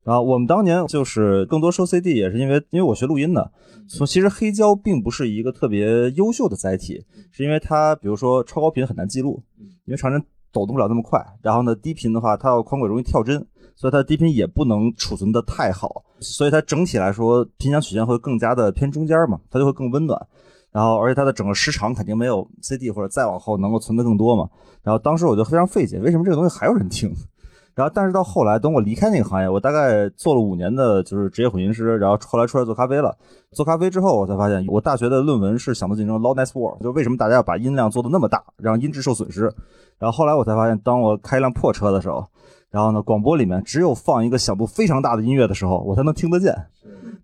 啊，我们当年就是更多收 CD，也是因为因为我学录音的，从其实黑胶并不是一个特别优秀的载体，是因为它比如说超高频很难记录，因为传真抖动不了那么快，然后呢低频的话它要宽轨容易跳帧，所以它低频也不能储存的太好，所以它整体来说频响曲线会更加的偏中间嘛，它就会更温暖，然后而且它的整个时长肯定没有 CD 或者再往后能够存的更多嘛，然后当时我就非常费解，为什么这个东西还有人听？然后，但是到后来，等我离开那个行业，我大概做了五年的，就是职业混音师。然后后来出来做咖啡了。做咖啡之后，我才发现，我大学的论文是想做竞争 （loudness war），就为什么大家要把音量做的那么大，让音质受损失。然后后来我才发现，当我开一辆破车的时候，然后呢，广播里面只有放一个响度非常大的音乐的时候，我才能听得见。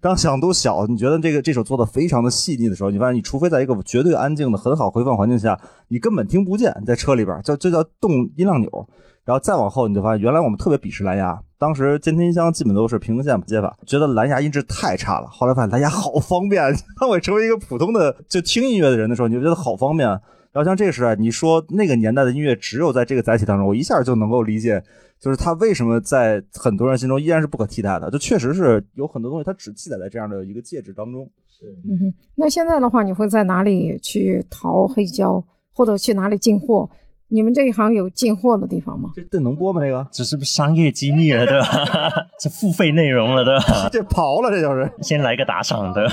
当响度小，你觉得这个这首做的非常的细腻的时候，你发现你除非在一个绝对安静的很好回放环境下，你根本听不见，在车里边叫这叫动音量钮。然后再往后，你就发现原来我们特别鄙视蓝牙，当时监听音箱基本都是平行线接法，觉得蓝牙音质太差了。后来发现蓝牙好方便，*laughs* 当我成为一个普通的就听音乐的人的时候，你就觉得好方便。然后像这个时代，你说那个年代的音乐只有在这个载体当中，我一下就能够理解。就是它为什么在很多人心中依然是不可替代的？就确实是有很多东西，它只记载在这样的一个介质当中。嗯哼，那现在的话，你会在哪里去淘黑胶，或者去哪里进货？你们这一行有进货的地方吗？这这能播吗？这个这是不是商业机密了，对吧？*laughs* 这付费内容了，对吧？*laughs* 这刨了，这就是 *laughs* 先来个打赏的。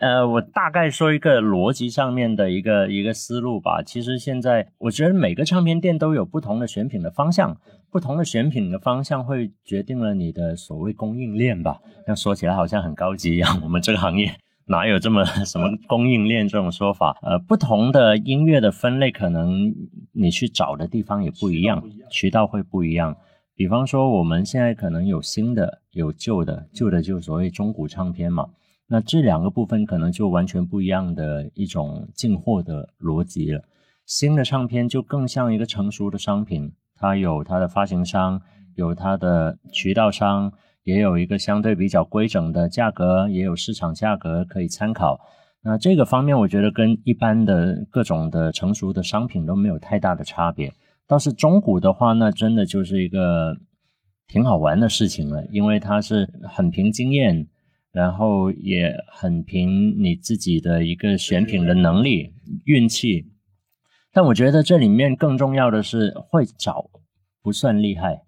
呃，我大概说一个逻辑上面的一个一个思路吧。其实现在我觉得每个唱片店都有不同的选品的方向，不同的选品的方向会决定了你的所谓供应链吧。那说起来好像很高级一样，我们这个行业哪有这么 *laughs* 什么供应链这种说法？呃，不同的音乐的分类，可能你去找的地方也不一样，渠道会不一样。比方说，我们现在可能有新的，有旧的，旧的就所谓中古唱片嘛。那这两个部分可能就完全不一样的一种进货的逻辑了。新的唱片就更像一个成熟的商品，它有它的发行商，有它的渠道商，也有一个相对比较规整的价格，也有市场价格可以参考。那这个方面，我觉得跟一般的各种的成熟的商品都没有太大的差别。倒是中古的话，那真的就是一个挺好玩的事情了，因为它是很凭经验。然后也很凭你自己的一个选品的能力、运气，但我觉得这里面更重要的是会找不算厉害，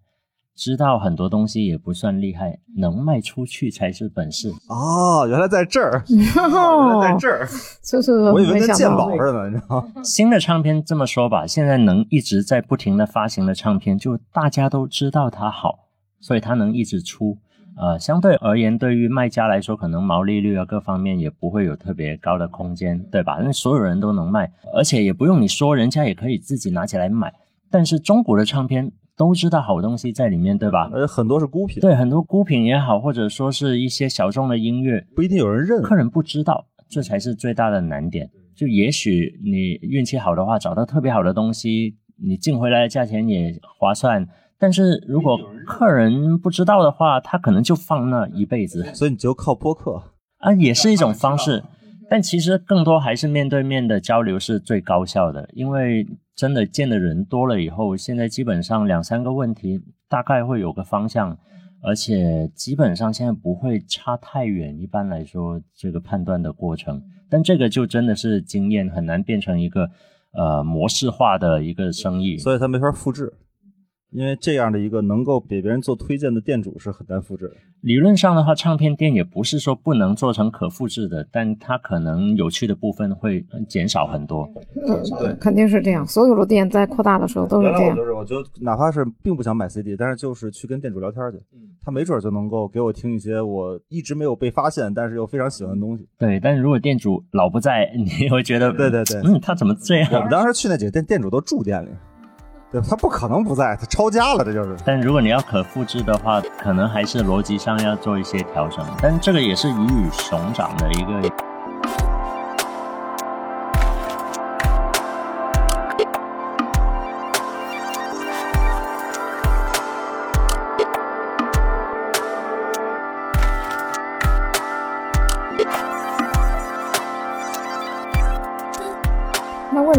知道很多东西也不算厉害，能卖出去才是本事。哦，原来在这儿，原来在这儿，*laughs* 就是，我以为跟鉴宝似的，你知道吗？新的唱片这么说吧，现在能一直在不停的发行的唱片，就大家都知道它好，所以它能一直出。呃，相对而言，对于卖家来说，可能毛利率啊各方面也不会有特别高的空间，对吧？因为所有人都能卖，而且也不用你说，人家也可以自己拿起来买。但是中国的唱片都知道好东西在里面，对吧？呃很多是孤品，对，很多孤品也好，或者说是一些小众的音乐，不一定有人认，客人不知道，这才是最大的难点。就也许你运气好的话，找到特别好的东西，你进回来的价钱也划算。但是如果客人不知道的话，他可能就放那一辈子。所以你就靠播客啊，也是一种方式。但其实更多还是面对面的交流是最高效的，因为真的见的人多了以后，现在基本上两三个问题大概会有个方向，而且基本上现在不会差太远。一般来说，这个判断的过程，但这个就真的是经验，很难变成一个呃模式化的一个生意，所以它没法复制。因为这样的一个能够给别人做推荐的店主是很难复制的。理论上的话，唱片店也不是说不能做成可复制的，但它可能有趣的部分会减少很多。嗯，对，肯定是这样。所有的店在扩大的时候都是这样。就是，我就哪怕是并不想买 CD，但是就是去跟店主聊天去，他没准就能够给我听一些我一直没有被发现，但是又非常喜欢的东西。对，但是如果店主老不在，*laughs* 你会觉得，对对对，嗯，他怎么这样？我们当时去那几个店，店主都住店里。对，他不可能不在，他抄家了，这就是。但如果你要可复制的话，可能还是逻辑上要做一些调整，但这个也是鱼与熊掌的一个。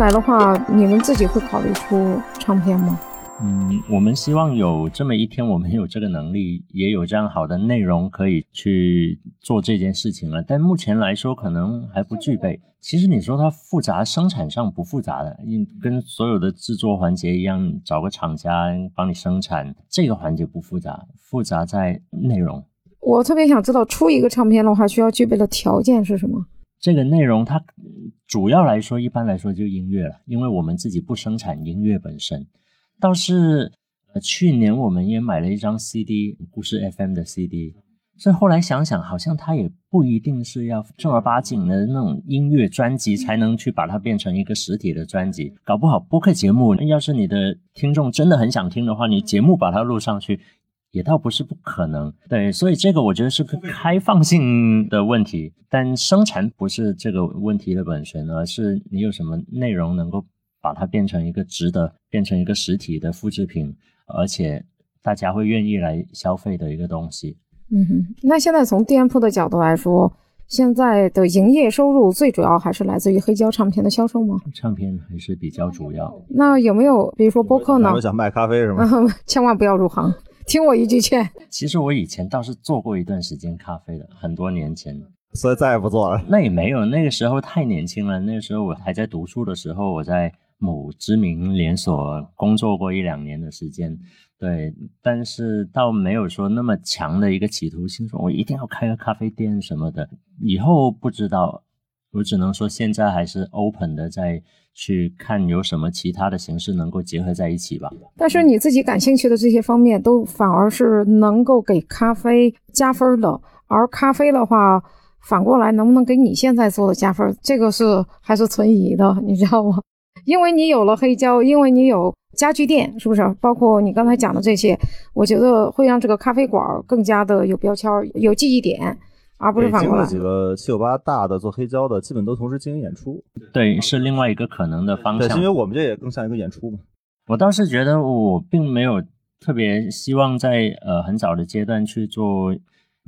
来的话，你们自己会考虑出唱片吗？嗯，我们希望有这么一天，我们有这个能力，也有这样好的内容可以去做这件事情了。但目前来说，可能还不具备。其实你说它复杂，生产上不复杂的，因跟所有的制作环节一样，找个厂家帮你生产，这个环节不复杂，复杂在内容。我特别想知道，出一个唱片的话，需要具备的条件是什么？这个内容它主要来说，一般来说就音乐了，因为我们自己不生产音乐本身。倒是，去年我们也买了一张 CD，故事 FM 的 CD。所以后来想想，好像它也不一定是要正儿八经的那种音乐专辑才能去把它变成一个实体的专辑。搞不好播客节目，要是你的听众真的很想听的话，你节目把它录上去也倒不是不可能。对，所以这个我觉得是个开放性的问题，但生产不是这个问题的本身，而是你有什么内容能够把它变成一个值得变成一个实体的复制品，而且大家会愿意来消费的一个东西。嗯哼，那现在从店铺的角度来说。现在的营业收入最主要还是来自于黑胶唱片的销售吗？唱片还是比较主要。那有没有比如说播客呢？我想卖咖啡是吗？*laughs* 千万不要入行，听我一句劝。其实我以前倒是做过一段时间咖啡的，很多年前，所以再也不做了。那也没有，那个时候太年轻了。那个时候我还在读书的时候，我在某知名连锁工作过一两年的时间。对，但是倒没有说那么强的一个企图心，说我一定要开个咖啡店什么的。以后不知道，我只能说现在还是 open 的，在去看有什么其他的形式能够结合在一起吧。但是你自己感兴趣的这些方面，都反而是能够给咖啡加分的。而咖啡的话，反过来能不能给你现在做的加分，这个是还是存疑的，*laughs* 你知道吗？因为你有了黑胶，因为你有。家具店是不是包括你刚才讲的这些？我觉得会让这个咖啡馆更加的有标签、有记忆点，而不是反过来。几个七九八大的做黑胶的，基本都同时经营演出。对，是另外一个可能的方向。对，因为我们这也更像一个演出嘛。我倒是觉得我并没有特别希望在呃很早的阶段去做。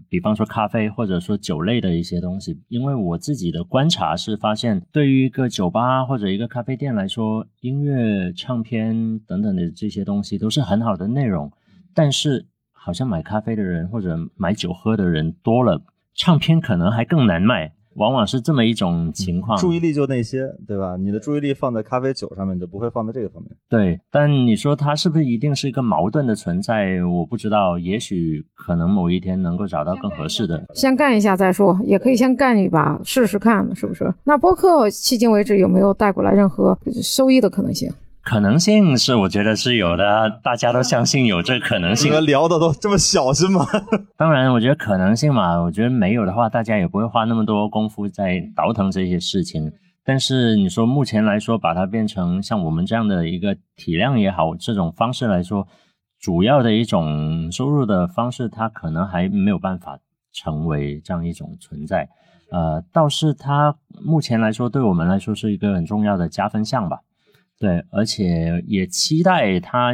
比方说咖啡或者说酒类的一些东西，因为我自己的观察是发现，对于一个酒吧或者一个咖啡店来说，音乐、唱片等等的这些东西都是很好的内容，但是好像买咖啡的人或者买酒喝的人多了，唱片可能还更难卖。往往是这么一种情况，注意力就那些，对吧？你的注意力放在咖啡酒上面，就不会放在这个方面。对，但你说它是不是一定是一个矛盾的存在？我不知道，也许可能某一天能够找到更合适的。先干一下再说，也可以先干一把试试看，是不是？那播客迄今为止有没有带过来任何收益的可能性？可能性是，我觉得是有的，大家都相信有这可能性。你们聊的都这么小是吗？*laughs* 当然，我觉得可能性嘛，我觉得没有的话，大家也不会花那么多功夫在倒腾这些事情。但是你说目前来说，把它变成像我们这样的一个体量也好，这种方式来说，主要的一种收入的方式，它可能还没有办法成为这样一种存在。呃，倒是它目前来说，对我们来说是一个很重要的加分项吧。对，而且也期待它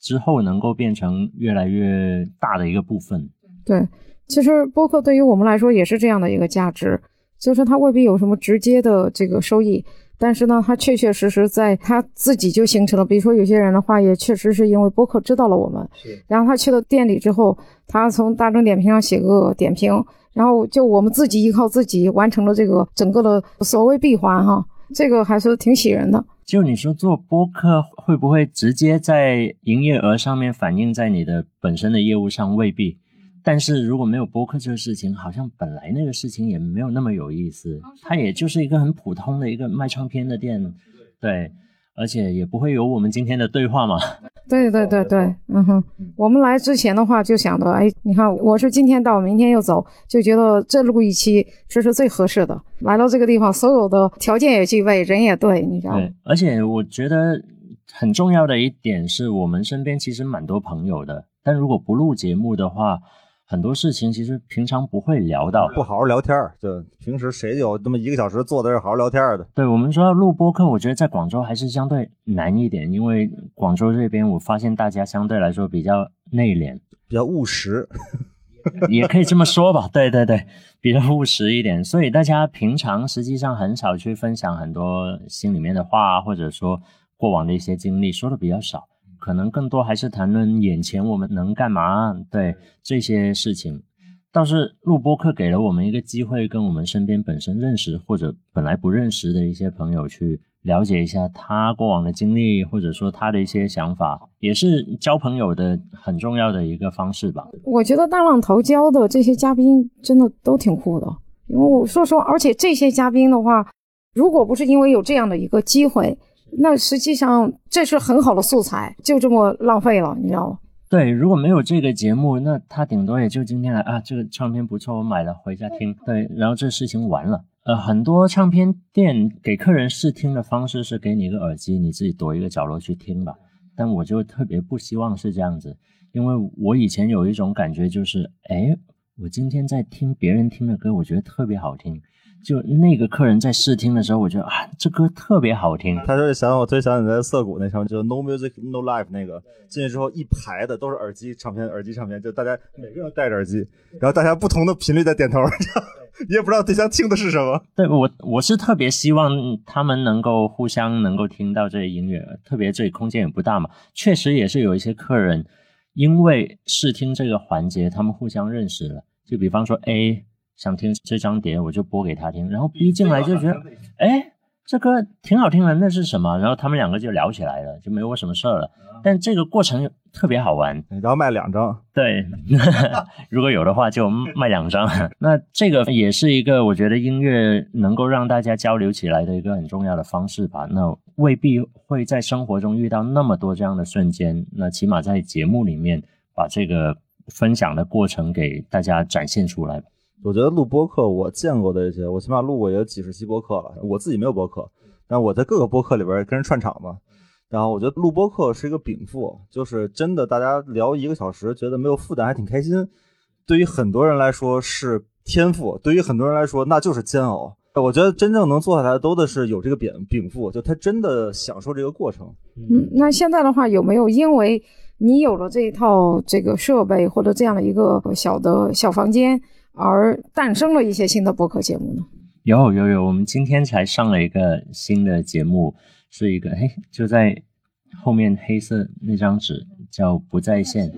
之后能够变成越来越大的一个部分。对，其实播客对于我们来说也是这样的一个价值，就是它未必有什么直接的这个收益，但是呢，它确确实实在他自己就形成了。比如说有些人的话，也确实是因为播客知道了我们，然后他去了店里之后，他从大众点评上写个点评，然后就我们自己依靠自己完成了这个整个的所谓闭环哈，这个还是挺喜人的。就你说做播客会不会直接在营业额上面反映在你的本身的业务上？未必。但是如果没有播客这个事情，好像本来那个事情也没有那么有意思。它也就是一个很普通的一个卖唱片的店，对。而且也不会有我们今天的对话嘛？*laughs* 对对对对，嗯哼，我们来之前的话就想着，哎，你看我是今天到，明天又走，就觉得这录一期这是最合适的。来到这个地方，所有的条件也具备，人也对，你知道吗？对，而且我觉得很重要的一点是我们身边其实蛮多朋友的，但如果不录节目的话。很多事情其实平常不会聊到，不好好聊天儿，就平时谁有那么一个小时坐在这好好聊天的？对我们说要录播客，我觉得在广州还是相对难一点，因为广州这边我发现大家相对来说比较内敛，比较务实，*laughs* 也可以这么说吧。对对对，比较务实一点，所以大家平常实际上很少去分享很多心里面的话，或者说过往的一些经历，说的比较少。可能更多还是谈论眼前我们能干嘛，对这些事情。倒是录播课给了我们一个机会，跟我们身边本身认识或者本来不认识的一些朋友去了解一下他过往的经历，或者说他的一些想法，也是交朋友的很重要的一个方式吧。我觉得大浪淘教的这些嘉宾真的都挺酷的，因为我说说，而且这些嘉宾的话，如果不是因为有这样的一个机会。那实际上这是很好的素材，就这么浪费了，你知道吗？对，如果没有这个节目，那他顶多也就今天来啊，这个唱片不错，我买了回家听。对，然后这事情完了。呃，很多唱片店给客人试听的方式是给你一个耳机，你自己躲一个角落去听吧。但我就特别不希望是这样子，因为我以前有一种感觉，就是哎，我今天在听别人听的歌，我觉得特别好听。就那个客人在试听的时候，我觉得啊，这歌特别好听。他就是想我，特别想你在涩谷那场，就 No Music No Life 那个进去之后，一排的都是耳机唱片，耳机唱片，就大家每个人戴着耳机，然后大家不同的频率在点头，*laughs* 你也不知道对象听的是什么。对我，我是特别希望他们能够互相能够听到这些音乐，特别这里空间也不大嘛，确实也是有一些客人因为试听这个环节，他们互相认识了。就比方说 A。想听这张碟，我就播给他听，然后 B 进来就觉得，哎，这歌挺好听的，那是什么？然后他们两个就聊起来了，就没我什么事儿了。但这个过程特别好玩。然后卖两张，对，*laughs* 如果有的话就卖两张。*laughs* 那这个也是一个我觉得音乐能够让大家交流起来的一个很重要的方式吧。那未必会在生活中遇到那么多这样的瞬间，那起码在节目里面把这个分享的过程给大家展现出来。我觉得录播客，我见过的一些，我起码录过也有几十期播客了。我自己没有播客，但我在各个播客里边跟人串场嘛。然后我觉得录播客是一个禀赋，就是真的，大家聊一个小时，觉得没有负担，还挺开心。对于很多人来说是天赋，对于很多人来说那就是煎熬。我觉得真正能坐下来，都的是有这个禀禀赋，就他真的享受这个过程。嗯，那现在的话，有没有因为你有了这一套这个设备或者这样的一个小的小房间？而诞生了一些新的播客节目呢？有有有，我们今天才上了一个新的节目，是一个嘿，就在后面黑色那张纸叫不在线，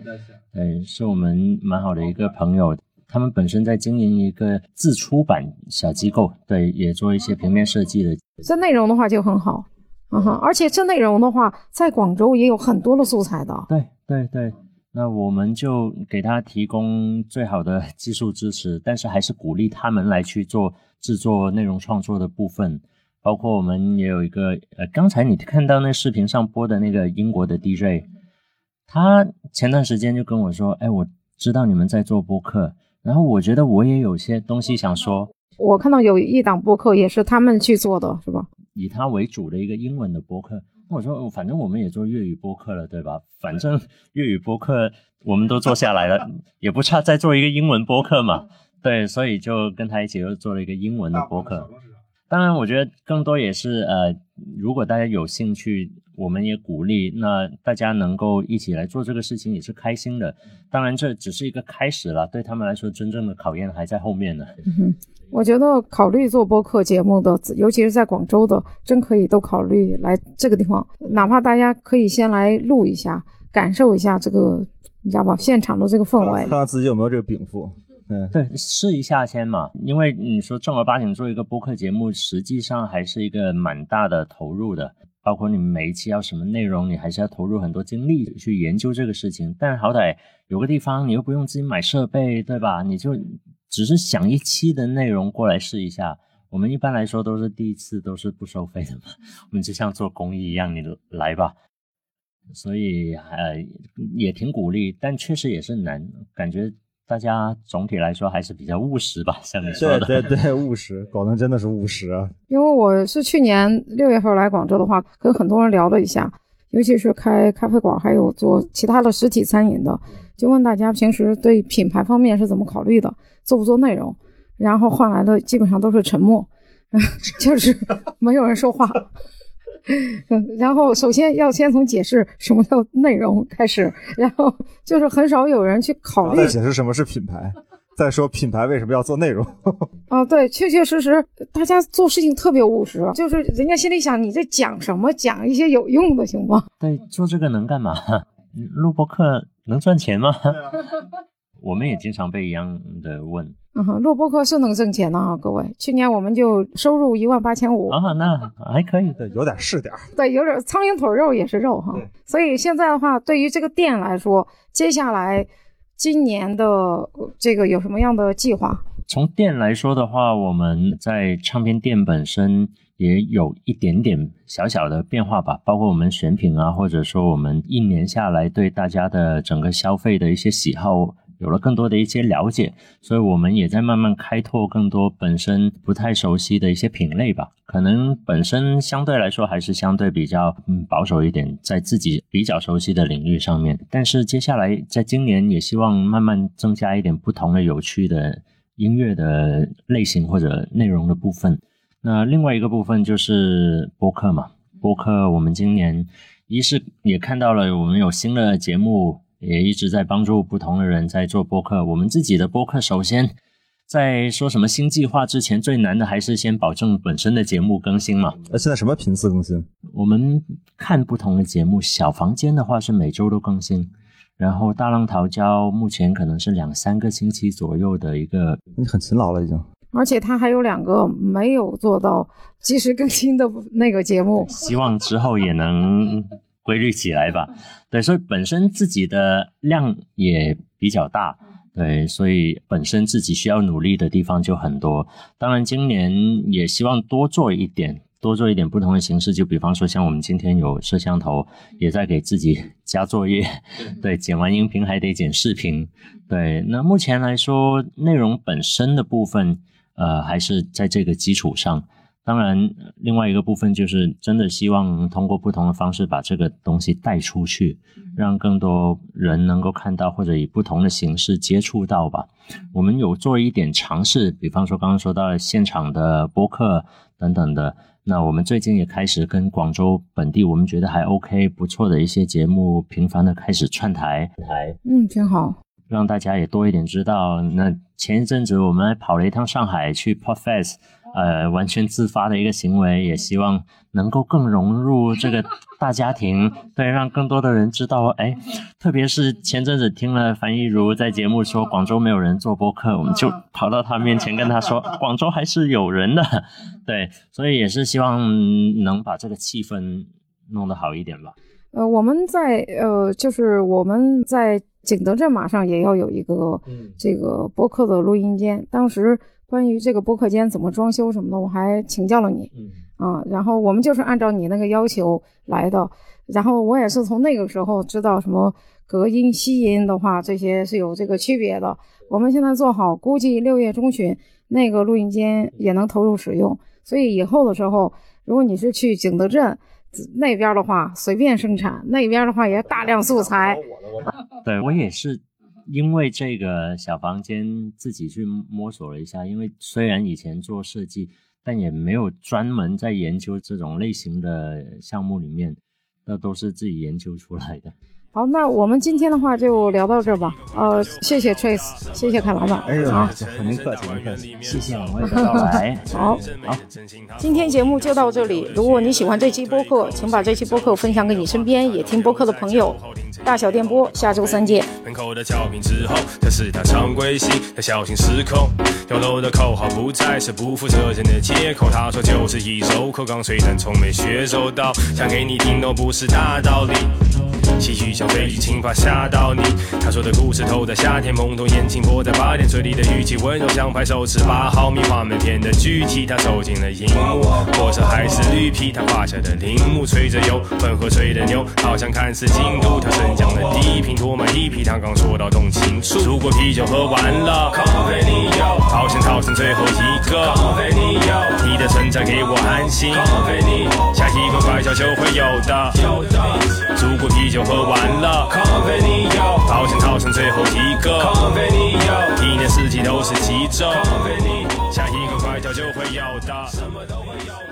对，是我们蛮好的一个朋友，他们本身在经营一个自出版小机构，对，也做一些平面设计的。这内容的话就很好，嗯哼，而且这内容的话，在广州也有很多的素材的。对对对。那我们就给他提供最好的技术支持，但是还是鼓励他们来去做制作内容创作的部分。包括我们也有一个，呃，刚才你看到那视频上播的那个英国的 DJ，他前段时间就跟我说：“哎，我知道你们在做播客，然后我觉得我也有些东西想说。”我看到有一档播客也是他们去做的，是吧？以他为主的一个英文的播客。我说，反正我们也做粤语播客了，对吧？反正粤语播客我们都做下来了，*laughs* 也不差再做一个英文播客嘛。对，所以就跟他一起又做了一个英文的播客。当然，我觉得更多也是呃，如果大家有兴趣，我们也鼓励，那大家能够一起来做这个事情也是开心的。当然，这只是一个开始了，对他们来说，真正的考验还在后面呢。我觉得考虑做播客节目的，尤其是在广州的，真可以都考虑来这个地方。哪怕大家可以先来录一下，感受一下这个，你知道吧？现场的这个氛围，看看自己有没有这个禀赋。嗯，对，试一下先嘛。因为你说正儿八经做一个播客节目，实际上还是一个蛮大的投入的。包括你们每一期要什么内容，你还是要投入很多精力去研究这个事情。但好歹有个地方，你又不用自己买设备，对吧？你就。只是想一期的内容过来试一下，我们一般来说都是第一次都是不收费的嘛，我们就像做公益一样，你来吧。所以呃也挺鼓励，但确实也是难，感觉大家总体来说还是比较务实吧，像你说的。对对对，务实，广东真的是务实啊。因为我是去年六月份来广州的话，跟很多人聊了一下，尤其是开咖啡馆还有做其他的实体餐饮的，就问大家平时对品牌方面是怎么考虑的。做不做内容，然后换来的基本上都是沉默，*laughs* 就是没有人说话。*laughs* 然后首先要先从解释什么叫内容开始，然后就是很少有人去考虑。再解释什么是品牌，再说品牌为什么要做内容。啊，对，确确实实，大家做事情特别务实，就是人家心里想，你在讲什么？讲一些有用的行吗？对，做这个能干嘛？录播课能赚钱吗？我们也经常被一样的问，嗯哼，录播课是能挣钱的啊，各位，去年我们就收入一万八千五。啊，那还可以，对，有点是点儿，对，有点苍蝇腿肉也是肉哈，所以现在的话，对于这个店来说，接下来今年的这个有什么样的计划？从店来说的话，我们在唱片店本身也有一点点小小的变化吧，包括我们选品啊，或者说我们一年下来对大家的整个消费的一些喜好。有了更多的一些了解，所以我们也在慢慢开拓更多本身不太熟悉的一些品类吧。可能本身相对来说还是相对比较嗯保守一点，在自己比较熟悉的领域上面。但是接下来在今年也希望慢慢增加一点不同的有趣的音乐的类型或者内容的部分。那另外一个部分就是播客嘛，播客我们今年一是也看到了我们有新的节目，也一直在帮助不同的人在做播客。我们自己的播客，首先在说什么新计划之前，最难的还是先保证本身的节目更新嘛。那现在什么频次更新？我们看不同的节目，小房间的话是每周都更新，然后大浪淘礁目前可能是两三个星期左右的一个。你很勤劳了已经。而且他还有两个没有做到及时更新的那个节目，希望之后也能规律起来吧。对，所以本身自己的量也比较大，对，所以本身自己需要努力的地方就很多。当然，今年也希望多做一点，多做一点不同的形式。就比方说，像我们今天有摄像头，也在给自己加作业。对，剪完音频还得剪视频。对，那目前来说，内容本身的部分。呃，还是在这个基础上。当然，另外一个部分就是真的希望通过不同的方式把这个东西带出去，让更多人能够看到，或者以不同的形式接触到吧。我们有做一点尝试，比方说刚刚说到现场的播客等等的。那我们最近也开始跟广州本地我们觉得还 OK 不错的一些节目，频繁的开始串台台，嗯，挺好。让大家也多一点知道。那前一阵子我们还跑了一趟上海去 Podfest，呃，完全自发的一个行为，也希望能够更融入这个大家庭，对，让更多的人知道。哎，特别是前阵子听了樊一茹在节目说广州没有人做播客，我们就跑到他面前跟他说，广州还是有人的。*laughs* 对，所以也是希望能把这个气氛弄得好一点吧。呃，我们在呃，就是我们在。景德镇马上也要有一个这个播客的录音间。当时关于这个播客间怎么装修什么的，我还请教了你。啊，然后我们就是按照你那个要求来的。然后我也是从那个时候知道什么隔音、吸音的话，这些是有这个区别的。我们现在做好，估计六月中旬那个录音间也能投入使用。所以以后的时候，如果你是去景德镇。那边的话随便生产，那边的话也大量素材。对我也是因为这个小房间自己去摸索了一下，因为虽然以前做设计，但也没有专门在研究这种类型的项目里面，那都是自己研究出来的。好，那我们今天的话就聊到这儿吧。呃，谢谢 Trace，谢谢凯老板。哎呦，好，您客气，您客气，谢谢两位的到来。*laughs* 好，好，今天节目就到这里。如果你喜欢这期播客，请把这期播客分享给你身边也听播客的朋友。大小电波，下周三见。门口的之后，这是他常规性的小型失控。跳楼的口号不再是不负责任的借口。他说就是一首口刚虽然从没学走到，讲给你听都不是大道理。唏嘘像飞机，轻怕吓到你。他说的故事透在夏天，懵懂眼睛迫在八点，嘴里的语气温柔像拍手持八毫米画面片的具体。他走进了荧幕，或者还是绿皮，他画下的铃木吹着油，混合吹的牛，好像看似进度。他升降了第一瓶，多买一批。他刚说到动情处，如果啤酒喝完了，咖啡你要，好像逃成最后一个。咖啡你要，你的存在给我安心。咖啡你，下一个快笑就会有的。有的，如果啤酒。喝完了，好想逃成最后一个，一年四季都是季节，咖啡你，下一个拐角就会有的，什么都会。